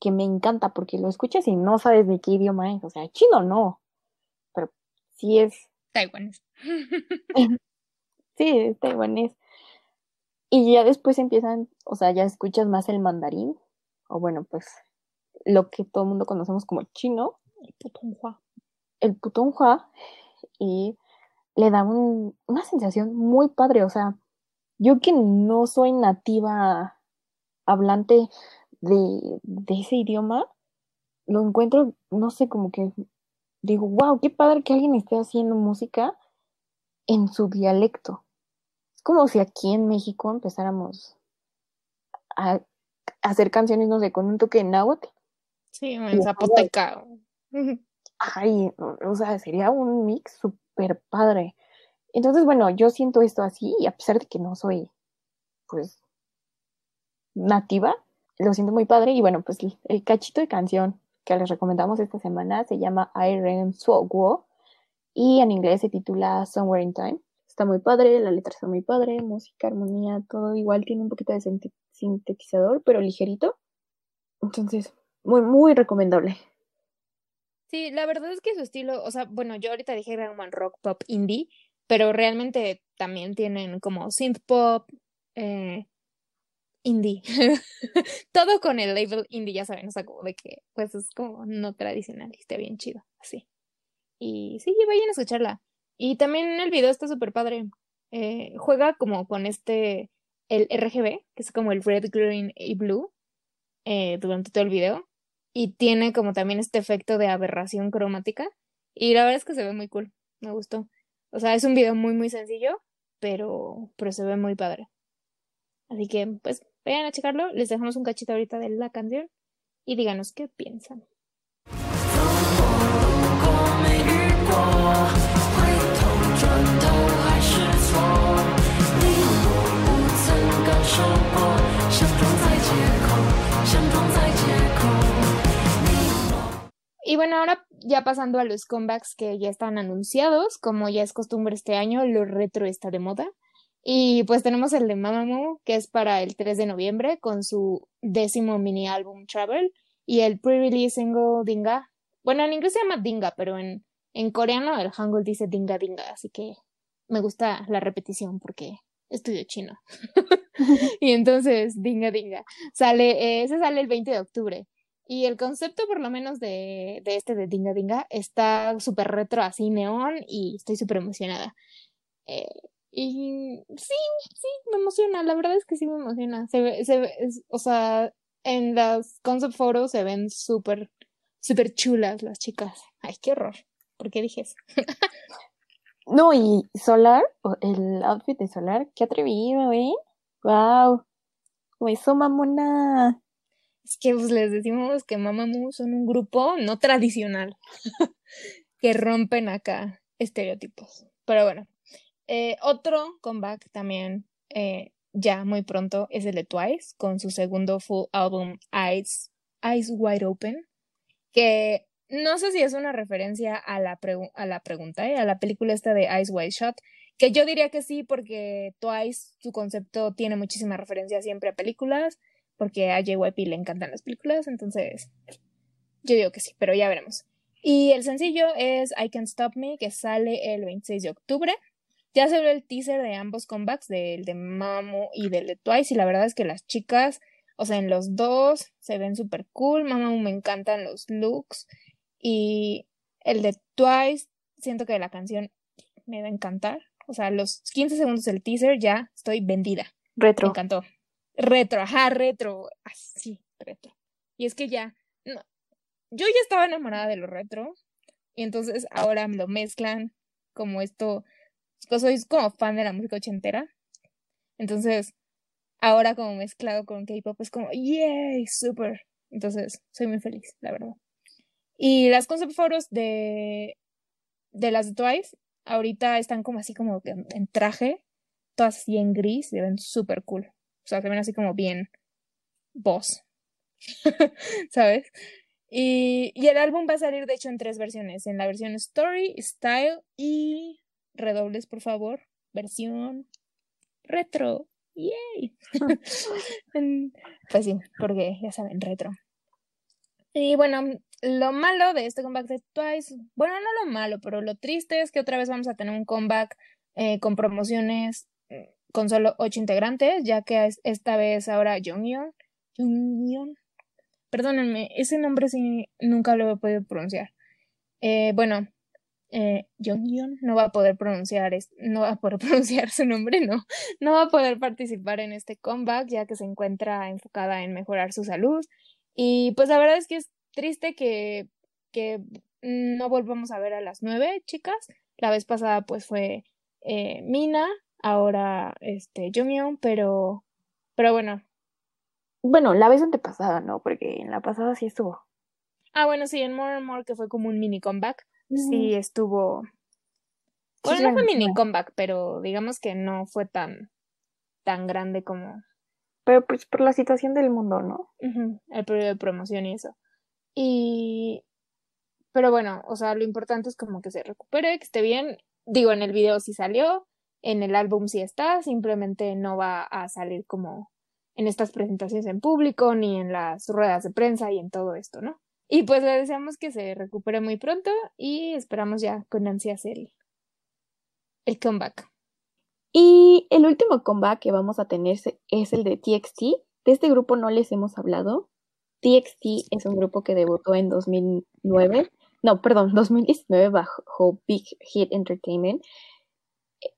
que me encanta porque lo escuchas y no sabes de qué idioma es, o sea, chino no, pero sí es taiwanés. (laughs) sí, es taiwanés. Y ya después empiezan, o sea, ya escuchas más el mandarín, o bueno, pues lo que todo el mundo conocemos como chino, el putonghua. El putonghua, y le da una sensación muy padre. O sea, yo que no soy nativa hablante de, de ese idioma, lo encuentro, no sé, como que digo, wow, qué padre que alguien esté haciendo música en su dialecto. Es como si aquí en México empezáramos a, hacer canciones, no sé, con un toque de náhuatl. Sí, en zapoteca. (laughs) Ay, o sea, sería un mix súper padre. Entonces, bueno, yo siento esto así y a pesar de que no soy, pues, nativa, lo siento muy padre y bueno, pues el, cachito de canción que les recomendamos esta semana se llama I Swogwo y en inglés se titula Somewhere in Time. Está muy padre, la letra está muy padre, música, armonía, todo igual tiene un poquito de sintetizador, pero ligerito. Entonces, muy, muy recomendable. Sí, la verdad es que su estilo, o sea, bueno, yo ahorita dije Dragon rock pop indie, pero realmente también tienen como synth pop, eh, indie. (laughs) Todo con el label indie, ya saben, o sea, como de que, pues es como no tradicional y está bien chido, así. Y sí, vayan a escucharla. Y también el video está súper padre. Eh, juega como con este, el RGB, que es como el red, green y blue, eh, durante todo el video. Y tiene como también este efecto de aberración cromática. Y la verdad es que se ve muy cool. Me gustó. O sea, es un video muy, muy sencillo, pero, pero se ve muy padre. Así que, pues, vayan a checarlo. Les dejamos un cachito ahorita de la canción y díganos qué piensan. Y bueno, ahora ya pasando a los comebacks que ya están anunciados, como ya es costumbre este año, lo retro está de moda. Y pues tenemos el de Mamamoo, que es para el 3 de noviembre, con su décimo mini álbum Travel, y el pre-release single Dinga. Bueno, en inglés se llama Dinga, pero en, en coreano el hangul dice Dinga Dinga, así que me gusta la repetición porque estudio chino. (laughs) (laughs) y entonces, Dinga Dinga. Sale, eh, ese sale el 20 de octubre. Y el concepto, por lo menos, de, de este de Dinga Dinga está súper retro, así neón, y estoy súper emocionada. Eh, y sí, sí, me emociona, la verdad es que sí me emociona. Se ve, se ve, o sea, en las concept photos se ven súper, súper chulas las chicas. Ay, qué horror. ¿Por qué dije eso? (laughs) no, y Solar, el outfit de Solar, qué atrevido, ¿eh? Wow. Eso, mamona. Es que pues, les decimos que Mamamoo son un grupo no tradicional, (laughs) que rompen acá estereotipos. Pero bueno, eh, otro comeback también eh, ya muy pronto es el de Twice, con su segundo full álbum Eyes, Eyes Wide Open, que no sé si es una referencia a la, a la pregunta, ¿eh? a la película esta de Eyes Wide Shot, que yo diría que sí, porque Twice, su concepto tiene muchísima referencia siempre a películas porque a JYP le encantan las películas, entonces yo digo que sí, pero ya veremos. Y el sencillo es I Can't Stop Me, que sale el 26 de octubre. Ya se ve el teaser de ambos comebacks, del de Mamo y del de Twice, y la verdad es que las chicas, o sea, en los dos se ven súper cool. Mamamoo me encantan los looks. Y el de Twice, siento que la canción me va a encantar. O sea, los 15 segundos del teaser ya estoy vendida. Retro. Me encantó. Retro, ajá, retro, así, retro. Y es que ya, no, yo ya estaba enamorada de lo retro, y entonces ahora me lo mezclan como esto, soy como fan de la música ochentera, entonces ahora como mezclado con K-pop es como, yay, super. Entonces soy muy feliz, la verdad. Y las concept photos de, de las Twice, ahorita están como así como en traje, todas así en gris, se ven súper cool. O sea, se ven así como bien boss. (laughs) ¿Sabes? Y, y, el álbum va a salir, de hecho, en tres versiones. En la versión Story, Style y redobles, por favor. Versión retro. ¡Yay! (laughs) pues sí, porque ya saben, retro. Y bueno, lo malo de este comeback de Twice, bueno, no lo malo, pero lo triste es que otra vez vamos a tener un comeback eh, con promociones con solo ocho integrantes, ya que esta vez ahora Jonghyun, Jonghyun, perdónenme, ese nombre sí nunca lo he podido pronunciar. Eh, bueno, eh, Jonghyun no va a poder pronunciar, no va a poder (laughs) pronunciar su nombre, no, no va a poder participar en este comeback, ya que se encuentra enfocada en mejorar su salud. Y pues la verdad es que es triste que, que no volvamos a ver a las nueve chicas. La vez pasada pues fue eh, Mina, ahora este Junghyun, pero pero bueno. Bueno, la vez antepasada, ¿no? Porque en la pasada sí estuvo. Ah, bueno, sí, en More and More, que fue como un mini comeback, sí estuvo. Bueno, no fue mini comeback, pero digamos que no fue tan, tan grande como. Pero pues por la situación del mundo, ¿no? El periodo de promoción y eso. Y, pero bueno, o sea, lo importante es como que se recupere, que esté bien. Digo, en el video sí salió, en el álbum sí está, simplemente no va a salir como en estas presentaciones en público, ni en las ruedas de prensa y en todo esto, ¿no? Y pues le deseamos que se recupere muy pronto y esperamos ya con ansias el, el comeback. Y el último comeback que vamos a tener es el de TXT. De este grupo no les hemos hablado. TXT es un grupo que debutó en 2009, no, perdón, 2019 bajo Big Hit Entertainment.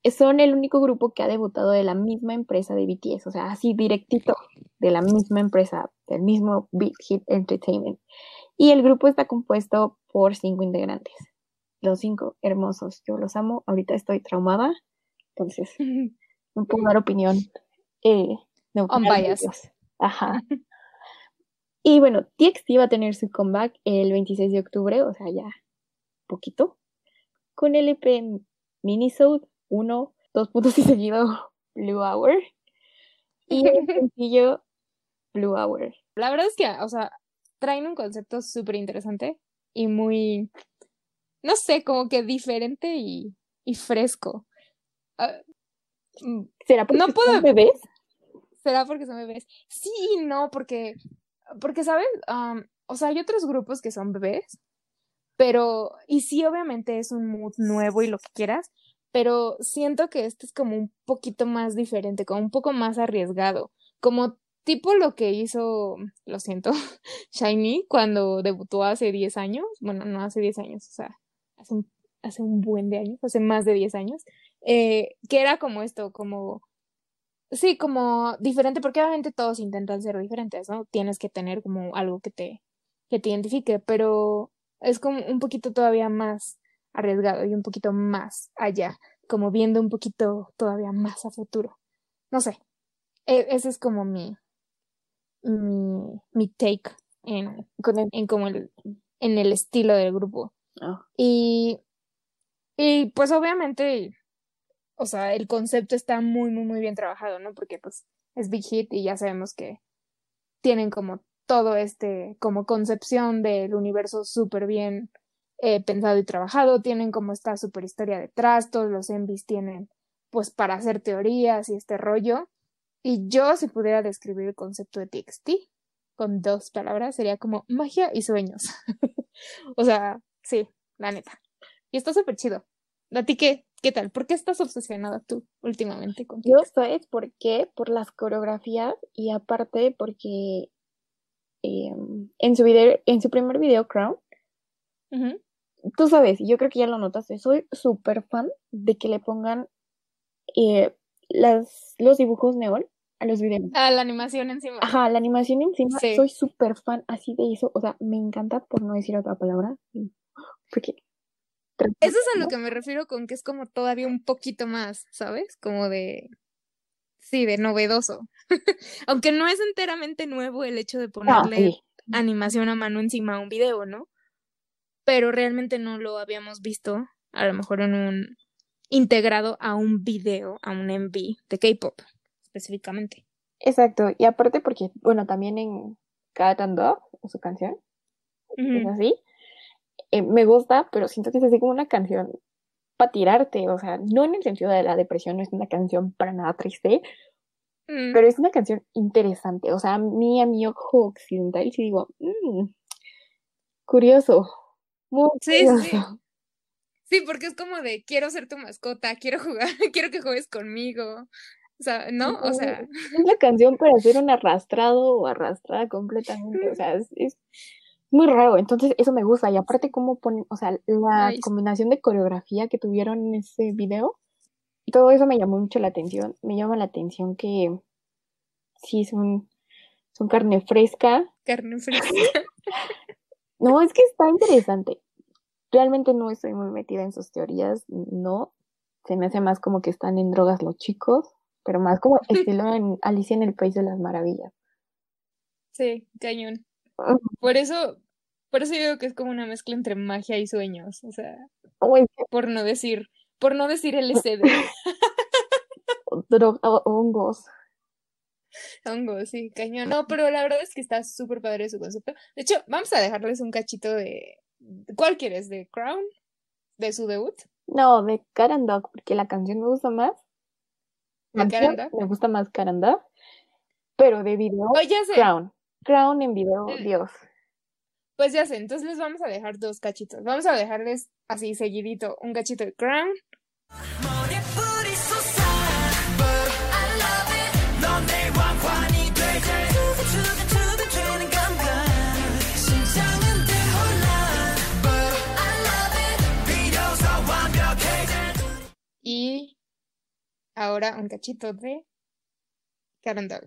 Eh, son el único grupo que ha debutado de la misma empresa de BTS, o sea, así directito de la misma empresa, del mismo Big Hit Entertainment. Y el grupo está compuesto por cinco integrantes. Los cinco hermosos. Yo los amo. Ahorita estoy traumada. Entonces, (laughs) no puedo dar opinión. Eh, no, Ajá. Y bueno, TXT va a tener su comeback el 26 de octubre, o sea, ya poquito, con el EP Minisode 1, dos puntos y seguido Blue Hour. Y el (laughs) sencillo Blue Hour. La verdad es que, o sea, traen un concepto súper interesante y muy, no sé, como que diferente y, y fresco. Mm, ¿Será porque no son bebés? ¿Será porque son bebés? Sí no, porque porque, ¿sabes? o sea, hay otros grupos que son bebés, pero, y sí, obviamente es un mood nuevo y lo que quieras, pero siento que este es como un poquito más diferente, como un poco más arriesgado, como tipo lo que hizo, lo siento, (laughs) Shiny cuando debutó hace 10 años, bueno, no hace 10 años, o sea, hace un, hace un buen de años, hace más de 10 años, eh, que era como esto, como Sí, como diferente, porque obviamente todos intentan ser diferentes, ¿no? Tienes que tener como algo que te, que te identifique, pero es como un poquito todavía más arriesgado y un poquito más allá, como viendo un poquito todavía más a futuro. No sé, e, ese es como mi, mi, mi take en, en como el, en el estilo del grupo. Ah. Y, y pues obviamente o sea, el concepto está muy, muy, muy bien trabajado, ¿no? Porque pues es Big Hit y ya sabemos que tienen como todo este, como concepción del universo súper bien eh, pensado y trabajado, tienen como esta super historia detrás, todos los envies tienen pues para hacer teorías y este rollo. Y yo si pudiera describir el concepto de TXT con dos palabras, sería como magia y sueños. (laughs) o sea, sí, la neta. Y está súper chido. ¿A ti qué? ¿Qué tal? ¿Por qué estás obsesionada tú últimamente con Yo ¿sabes por qué? Por las coreografías y aparte porque em, en su video, en su primer video, Crown, tú sabes, yo creo que ya lo notaste, soy súper fan de que le pongan eh, las, los dibujos neón a los videos. A la animación encima. Ajá, la animación encima. Soy súper fan así de eso. O sea, me encanta por no decir otra palabra. Porque eso es a lo que me refiero con que es como todavía un poquito más, ¿sabes? Como de... Sí, de novedoso. (laughs) Aunque no es enteramente nuevo el hecho de ponerle animación a mano encima a un video, ¿no? Pero realmente no lo habíamos visto, a lo mejor en un integrado a un video, a un MV de K-pop, específicamente. Exacto, y aparte porque, bueno, también en Cat and Dog, su canción, es así, eh, me gusta, pero siento que es así como una canción para tirarte, o sea, no en el sentido de la depresión, no es una canción para nada triste, mm. pero es una canción interesante, o sea, a mí, a mi ojo occidental, sí digo, mmm, curioso, muy sí, curioso. Sí. porque es como de quiero ser tu mascota, quiero jugar, (laughs) quiero que juegues conmigo. O sea, ¿no? O sea. Es una canción para ser un arrastrado o arrastrada completamente. O sea, es, muy raro, entonces eso me gusta. Y aparte cómo ponen, o sea, la combinación de coreografía que tuvieron en ese video, todo eso me llamó mucho la atención. Me llama la atención que sí son, son carne fresca. Carne (laughs) fresca. no, es que está interesante. Realmente no estoy muy metida en sus teorías, no. Se me hace más como que están en drogas los chicos, pero más como estilo en Alicia en el País de las Maravillas. Sí, cañón. Por eso, por eso digo que es como una mezcla entre magia y sueños, o sea, por no decir, por no decir LSD. (laughs) Droga, hongos. Hongo, sí, cañón. No, pero la verdad es que está súper padre su concepto. De hecho, vamos a dejarles un cachito de. ¿Cuál quieres? ¿De Crown? ¿De su debut? No, de Karen Dog, porque la canción me gusta más. Me gusta más Karen Dog. Pero de video, Oh, ya sé. Crown. Crown en video, Eh, Dios. Pues ya sé, entonces les vamos a dejar dos cachitos. Vamos a dejarles así seguidito un cachito de Crown Ahora un cachito de Karen Dog.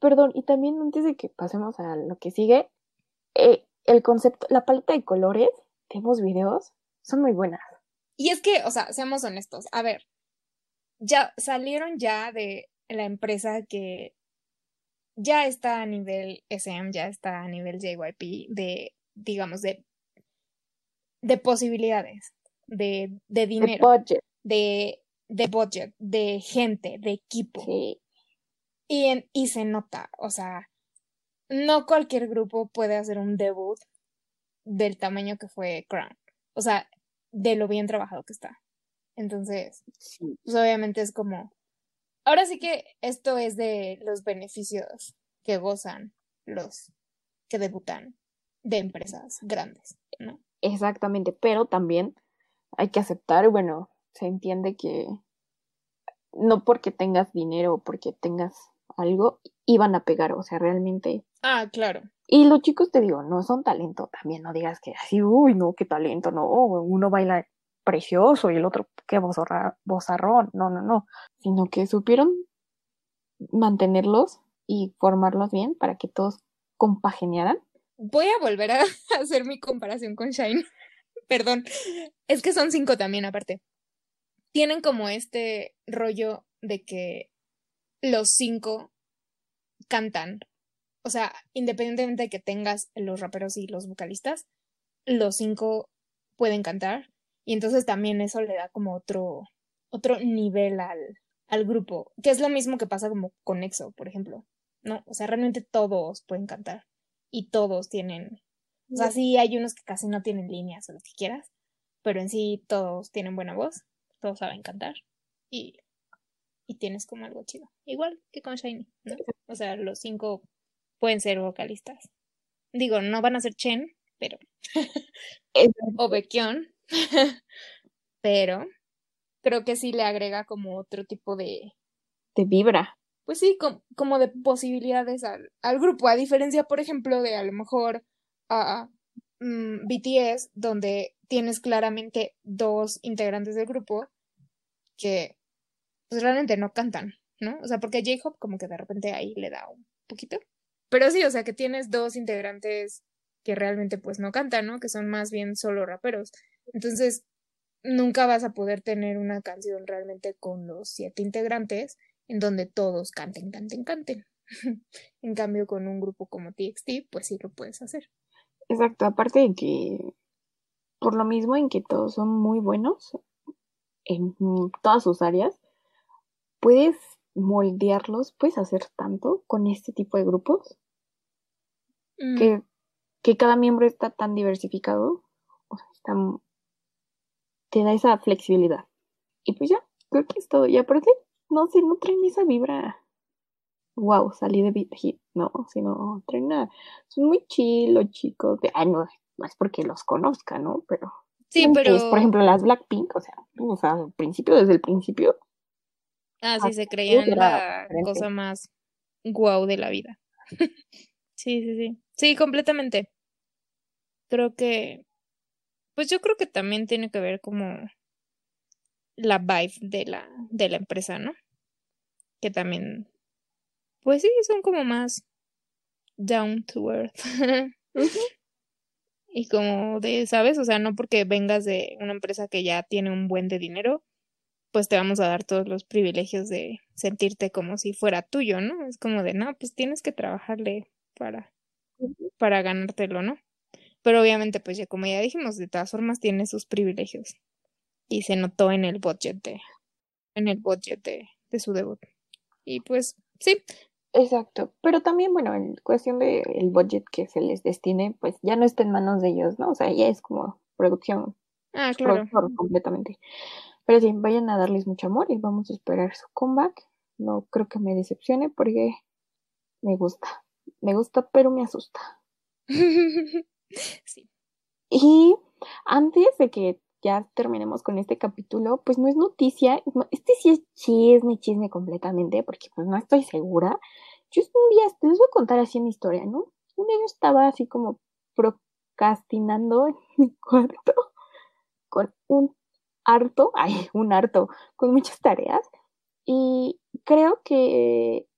Perdón, y también antes de que pasemos a lo que sigue, eh, el concepto, la paleta de colores de ambos videos son muy buenas. Y es que, o sea, seamos honestos. A ver, ya salieron ya de la empresa que ya está a nivel SM, ya está a nivel JYP, de, digamos, de, de posibilidades, de, de De dinero, budget, de, de budget, de gente, de equipo. sí. Y, en- y se nota, o sea, no cualquier grupo puede hacer un debut del tamaño que fue Crown. O sea, de lo bien trabajado que está. Entonces, pues obviamente es como. Ahora sí que esto es de los beneficios que gozan los que debutan de empresas grandes, ¿no? Exactamente, pero también hay que aceptar, bueno, se entiende que no porque tengas dinero o porque tengas algo, iban a pegar, o sea, realmente. Ah, claro. Y los chicos, te digo, no son talento también, no digas que así, uy, no, qué talento, no, uno baila precioso y el otro, qué bozarrón, no, no, no, sino que supieron mantenerlos y formarlos bien para que todos compaginearan. Voy a volver a (laughs) hacer mi comparación con Shine. (laughs) Perdón. Es que son cinco también, aparte. Tienen como este rollo de que los cinco cantan. O sea, independientemente de que tengas los raperos y los vocalistas, los cinco pueden cantar. Y entonces también eso le da como otro, otro nivel al, al grupo. Que es lo mismo que pasa como con EXO, por ejemplo. ¿No? O sea, realmente todos pueden cantar. Y todos tienen o sea, sí hay unos que casi no tienen líneas o lo que quieras, pero en sí todos tienen buena voz, todos saben cantar y, y tienes como algo chido. Igual que con Shiny, ¿no? O sea, los cinco pueden ser vocalistas. Digo, no van a ser Chen, pero. o Baekhyun, (laughs) pero creo que sí le agrega como otro tipo de. Te vibra. Pues sí, com- como de posibilidades al, al grupo, a diferencia, por ejemplo, de a lo mejor a mm, BTS, donde tienes claramente dos integrantes del grupo que pues realmente no cantan, ¿no? O sea, porque J-Hope como que de repente ahí le da un poquito. Pero sí, o sea, que tienes dos integrantes que realmente pues no cantan, ¿no? Que son más bien solo raperos. Entonces, nunca vas a poder tener una canción realmente con los siete integrantes en donde todos canten, canten, canten. (laughs) en cambio, con un grupo como TXT, pues sí lo puedes hacer. Exacto, aparte de que por lo mismo en que todos son muy buenos en todas sus áreas, puedes moldearlos, puedes hacer tanto con este tipo de grupos Mm, que, que cada miembro está tan diversificado, o sea, está, te da esa flexibilidad. Y pues ya, creo que es todo. Y aparte, no sé, no traen esa vibra. Wow, salí de Big Hit, no, sino traen una, son muy chill los chicos, de, ah, no, no es porque los conozca, ¿no? Pero Sí, pero. por ejemplo, las Blackpink, o sea, o sea, al principio, desde el principio, Ah, sí, se creían la diferente. cosa más guau de la vida. (laughs) Sí, sí, sí. Sí, completamente. Creo que, pues yo creo que también tiene que ver como la vibe de la, de la empresa, ¿no? Que también, pues sí, son como más down to earth. (laughs) Y como de, ¿sabes? O sea, no porque vengas de una empresa que ya tiene un buen de dinero, pues te vamos a dar todos los privilegios de sentirte como si fuera tuyo, ¿no? Es como de, no, pues tienes que trabajarle para, para ganártelo, ¿no? Pero obviamente, pues ya como ya dijimos, de todas formas tiene sus privilegios. Y se notó en el budget de, en el budget de, de su debut. Y pues, sí, Exacto, pero también, bueno, en cuestión de el budget que se les destine, pues ya no está en manos de ellos, ¿no? O sea, ya es como producción, ah, claro. productor completamente. Pero sí, vayan a darles mucho amor y vamos a esperar su comeback. No creo que me decepcione porque me gusta, me gusta, pero me asusta. (laughs) sí. Y antes de que ya terminemos con este capítulo, pues no es noticia, este sí es chisme, chisme completamente, porque pues no estoy segura. Yo un día, les voy a contar así una historia, ¿no? Un día yo estaba así como procrastinando en mi (laughs) cuarto con un harto, ay, un harto, con muchas tareas. Y creo que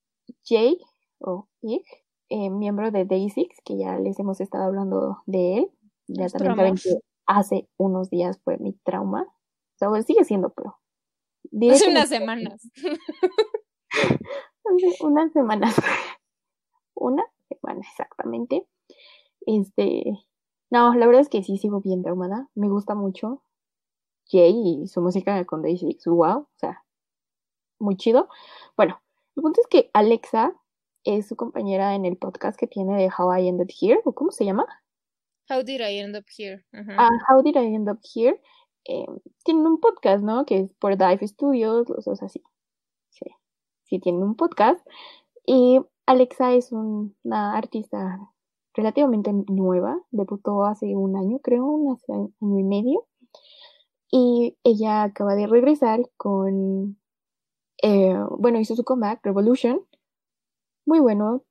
Jay o Ig, eh, miembro de Day6, que ya les hemos estado hablando de él, ya también saben que hace unos días fue mi trauma. O sea, bueno, sigue siendo, pero. (laughs) Hace unas semanas. Hace unas semanas. Una semana exactamente. Este. No, la verdad es que sí sigo bien traumada. Me gusta mucho Jay y su música con Day6. Wow. O sea, muy chido. Bueno, el punto es que Alexa es su compañera en el podcast que tiene de How I Ended Here. ¿O cómo se llama? How did I end up here? Ajá. Ah, How Did I End Up Here? Eh, tienen un podcast, ¿no? Que es por Dive Studios, o sea, sí. Sí, sí tienen un podcast. Y Alexa es un- una artista relativamente nueva, debutó hace un año, creo, un hace año y medio. Y ella acaba de regresar con, eh, bueno, hizo su comeback, Revolution. Muy bueno,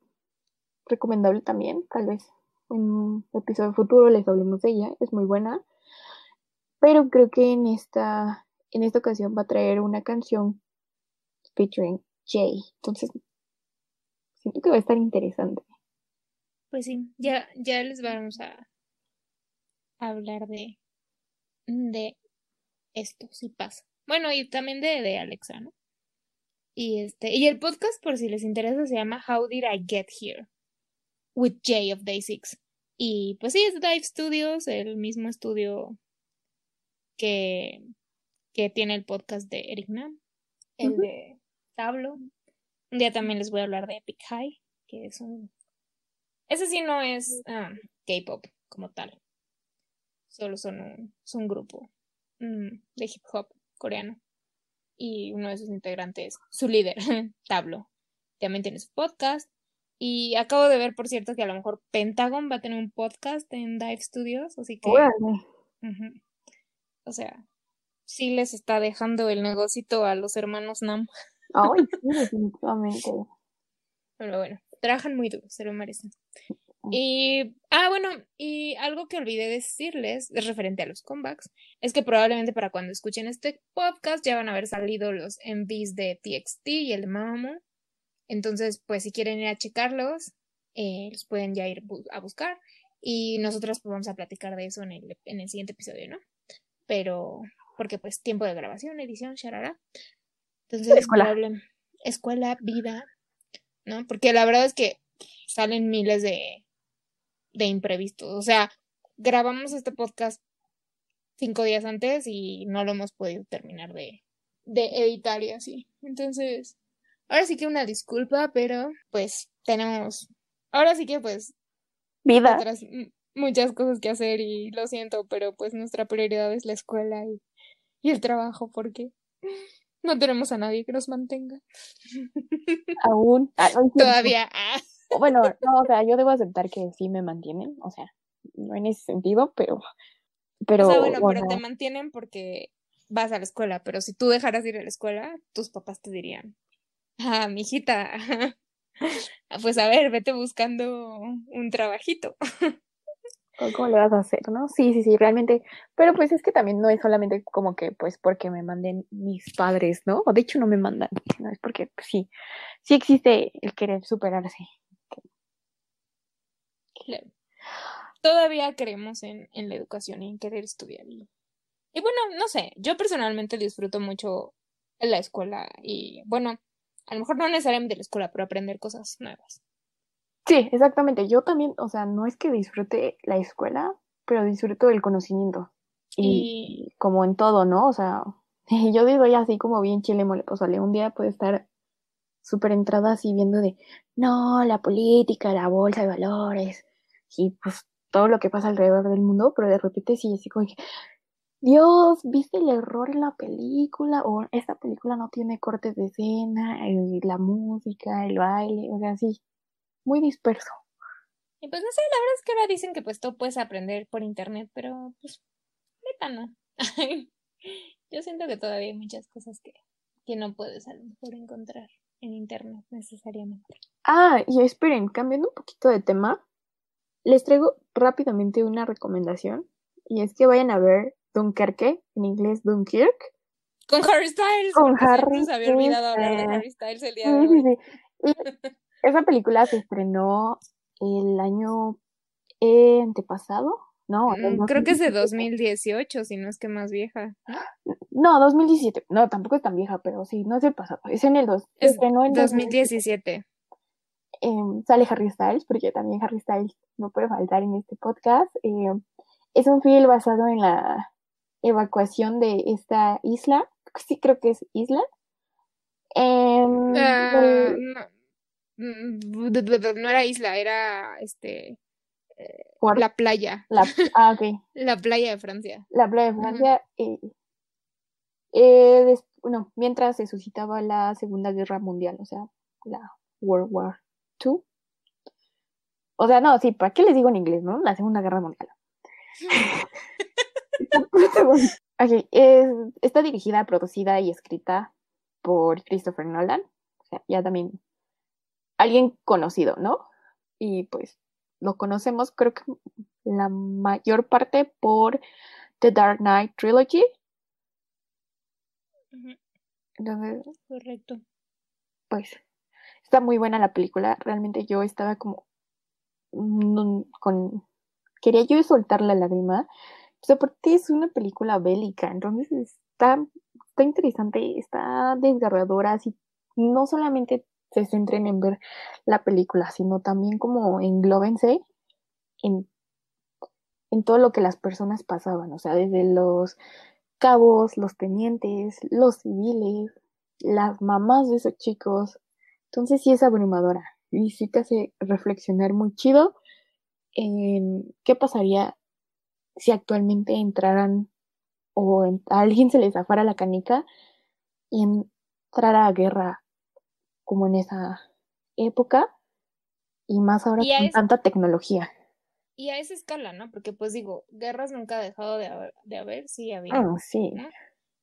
recomendable también, tal vez en un episodio futuro les hablemos de ella, es muy buena. Pero creo que en esta, en esta ocasión va a traer una canción featuring Jay. Entonces, siento que va a estar interesante. Pues sí, ya, ya les vamos a hablar de, de esto, si pasa. Bueno, y también de, de Alexa, ¿no? Y este, y el podcast, por si les interesa, se llama How Did I Get Here? with Jay of Day Six. Y pues sí, es Dive Studios, el mismo estudio que, que tiene el podcast de Eric Nam, el de Tablo. Un día también les voy a hablar de Epic High, que es un... Ese sí no es ah, K-pop como tal. Solo son un, son un grupo mm, de hip hop coreano. Y uno de sus integrantes, su líder, (laughs) Tablo, también tiene su podcast. Y acabo de ver, por cierto, que a lo mejor Pentagon va a tener un podcast en Dive Studios, así que, o sea, sí les está dejando el negocito a los hermanos Nam. Ay, sí, (laughs) definitivamente. Pero bueno, trabajan muy duro, se lo merecen. Y, ah, bueno, y algo que olvidé decirles, es referente a los comebacks, es que probablemente para cuando escuchen este podcast ya van a haber salido los MVs de TXT y el de Mamamoo. Entonces, pues si quieren ir a checarlos, eh, los pueden ya ir bu- a buscar. Y nosotros pues vamos a platicar de eso en el, en el siguiente episodio, ¿no? Pero, porque pues tiempo de grabación, edición, sharara. Entonces, Escuela. probable- escuela, vida, ¿no? Porque la verdad es que salen miles de, de imprevistos. O sea, grabamos este podcast cinco días antes y no lo hemos podido terminar de, de editar y así. Entonces, ahora sí que una disculpa, pero pues tenemos, ahora sí que pues Vida. otras muchas cosas que hacer y lo siento, pero pues nuestra prioridad es la escuela y, y el trabajo porque no tenemos a nadie que nos mantenga. Aún. Todavía. ah. Bueno, no, o sea, yo debo aceptar que sí me mantienen. O sea, no en ese sentido, pero. Pero, O sea, bueno, pero te mantienen porque vas a la escuela, pero si tú dejaras de ir a la escuela, tus papás te dirían, ah, mijita, (laughs) pues a ver, vete buscando un trabajito. ¿Cómo le vas a hacer, no? Sí, sí, sí, realmente. Pero pues es que también no es solamente como que, pues, porque me manden mis padres, ¿no? O de hecho no me mandan, sino es porque, pues, sí, sí existe el querer superarse. Todavía creemos en, en la educación y en querer estudiar. Y, y bueno, no sé, yo personalmente disfruto mucho la escuela y bueno, A lo mejor no necesariamente la escuela, pero aprender cosas nuevas. Sí, exactamente. Yo también, o sea, no es que disfrute la escuela, pero disfruto el conocimiento. Y, Y como en todo, ¿no? O sea, (laughs) yo digo ya así como bien chile mole pozole. Un día puede estar súper entrada así viendo de, no, la política, la bolsa de valores y pues todo lo que pasa alrededor del mundo, pero de repente sí, así como que, Dios, ¿viste el error en la película? O esta película no tiene cortes de escena, y la música, el baile, o sea, sí, muy disperso. Y pues no sé, la verdad es que ahora dicen que pues tú puedes aprender por internet, pero pues neta no. (laughs) Yo siento que todavía hay muchas cosas que, que no puedes a lo mejor encontrar en internet necesariamente. Ah, y esperen, cambiando un poquito de tema, les traigo rápidamente una recomendación, y es que vayan a ver Dunkerque, en inglés Dunkirk. Con Harry Styles. Con Harry había olvidado hablar de. Harry Styles el día de Sí, sí, hoy. sí. Y (laughs) esa película se estrenó el año eh, antepasado, ¿no? Mm, Creo que es de 2017. 2018, si no es que más vieja. ¿no? No, 2017. No, tampoco es tan vieja, pero sí, no es el pasado. Es en el dos. Es estrenó en 2017. Em, sale Harry Styles, porque también Harry Styles no puede faltar en este podcast. Em, es un film basado en la evacuación de esta isla. Sí, creo que es isla. Em, Ah, no, Mm, no era isla, era este la playa, la, ah, (laughs) la playa de Francia. la playa de. Francia, eh, eh, des- bueno, mientras se suscitaba la Segunda Guerra Mundial, o sea, la World War O sea, no, sí, ¿para qué les digo en inglés, no? La Segunda Guerra Mundial. (laughs) Ok, es- está dirigida, producida y escrita por Christopher Nolan, o sea, ya también alguien conocido, ¿no? Y pues lo conocemos, creo que la mayor parte por The Dark Knight Trilogy. Entonces, Correcto. pues, está muy buena la película. Realmente yo estaba como mm, con... Quería yo soltar la lágrima. Pues aparte es una película bélica, entonces está, está interesante, está desgarradora, así no solamente se centren en ver la película, sino también como englóbense en, en todo lo que las personas pasaban, o sea, desde los cabos, los tenientes, los civiles, las mamás de esos chicos. Entonces sí es abrumadora y sí te hace reflexionar muy chido en qué pasaría si actualmente entraran o en- a alguien se les zafara la canica y entrara a guerra como en esa época y más ahora Y con tanta tecnología. Y a esa escala, ¿no? Porque pues digo, guerras nunca ha dejado de haber, de haber sí había. Ah, sí. ¿no?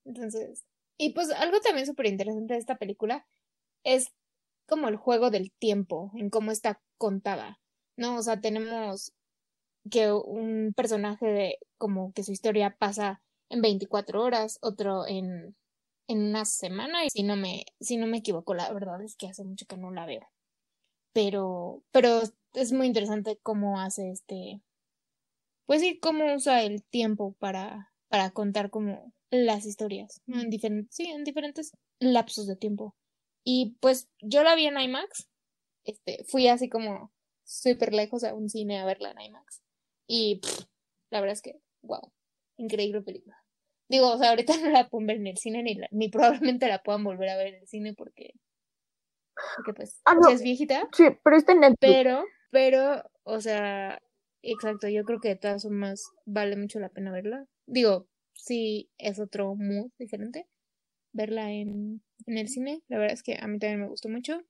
Entonces, y pues algo también súper interesante de esta película es como el juego del tiempo, en cómo está contada, ¿no? O sea, tenemos que un personaje de como que su historia pasa en 24 horas, otro en, en una semana, y si no me, si no me equivoco, la verdad es que hace mucho que no la veo. Pero, pero es muy interesante cómo hace este, pues sí, cómo usa el tiempo para, para contar como las historias, ¿no? En diferentes, sí, en diferentes lapsos de tiempo. Y pues yo la vi en IMAX, este, fui así como súper lejos a un cine a verla en IMAX. Y pff, la verdad es que, wow, increíble película. Digo, o sea, ahorita (laughs) no la pueden ver en el cine ni, la- ni probablemente la puedan volver a ver en el cine porque, porque pues Ah, no. es viejita. Sí, pero está en Netflix. Pero, pero, o sea, exacto, yo creo que de todas formas vale mucho la pena verla. Digo, sí es otro mood diferente verla en, en el cine. La verdad es que a mí también me gustó mucho.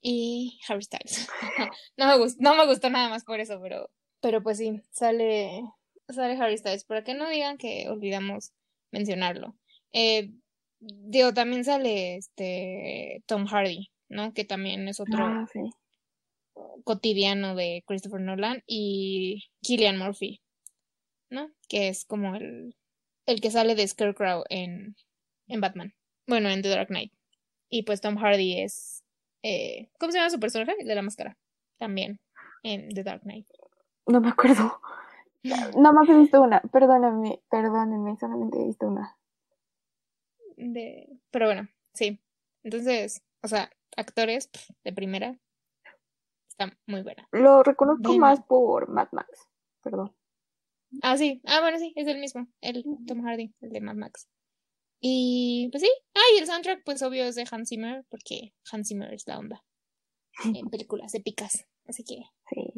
Y Harry Styles. (laughs) No me gustó, no me gustó nada más por eso, pero, pero pues sí, sale, sale Harry Styles. Para que no digan que olvidamos mencionarlo. Eh, digo, también sale este Tom Hardy, ¿no? Que también es otro Ah, sí. cotidiano de Christopher Nolan y Killian Murphy, ¿no? Que es como el, el que sale de Scarecrow en, en Batman. Bueno, en The Dark Knight. Y pues Tom Hardy es... eh, ¿Cómo se llama su personaje? El de la máscara. También en The Dark Knight. No me acuerdo. (laughs) Nada más he visto una. Perdóname, perdónenme, solamente he visto una. De... Pero bueno, sí. Entonces, o sea, actores de primera. Está muy buena. Lo reconozco más por Mad Max. Perdón. Ah, sí. Ah, bueno, sí, es el mismo. El Tom Hardy, el de Mad Max. Y pues sí. Ah, y el soundtrack, pues obvio es de Hans Zimmer, porque Hans Zimmer es la onda en (laughs) películas épicas. Así que, Sí.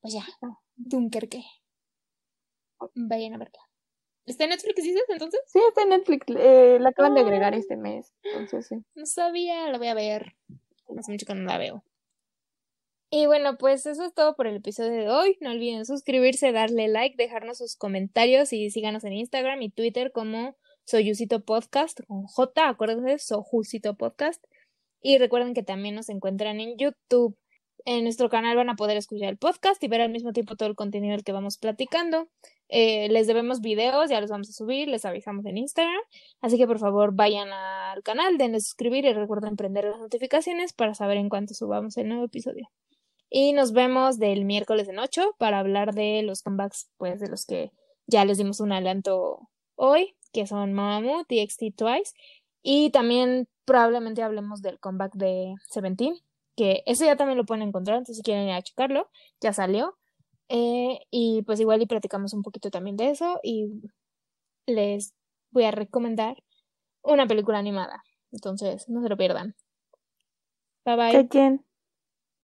pues ya. Dunkerque. Vayan a verla. ¿Está en Netflix, dices, entonces? Sí, está en Netflix. eh, la acaban de agregar este mes. Entonces, sí. No sabía, la voy a ver. Hace mucho que no la veo. Y bueno, pues eso es todo por el episodio de hoy. No olviden suscribirse, darle like, dejarnos sus comentarios y síganos en Instagram y Twitter como Soyusito Podcast con J, acuérdense, Sojusito Podcast. Y recuerden que también nos encuentran en YouTube. En nuestro canal van a poder escuchar el podcast y ver al mismo tiempo todo el contenido del que vamos platicando. Eh, les debemos videos, ya los vamos a subir, les avisamos en Instagram. Así que por favor vayan al canal, denle suscribir y recuerden prender las notificaciones para saber en cuánto subamos el nuevo episodio. Y nos vemos del miércoles en 8 para hablar de los comebacks, pues de los que ya les dimos un adelanto hoy, que son Mamamoo, TXT Twice. Y también probablemente hablemos del comeback de Seventeen, que ese ya también lo pueden encontrar, entonces si quieren ir a checarlo, ya salió. Eh, y pues igual y platicamos un poquito también de eso y les voy a recomendar una película animada. Entonces, no se lo pierdan. Bye bye.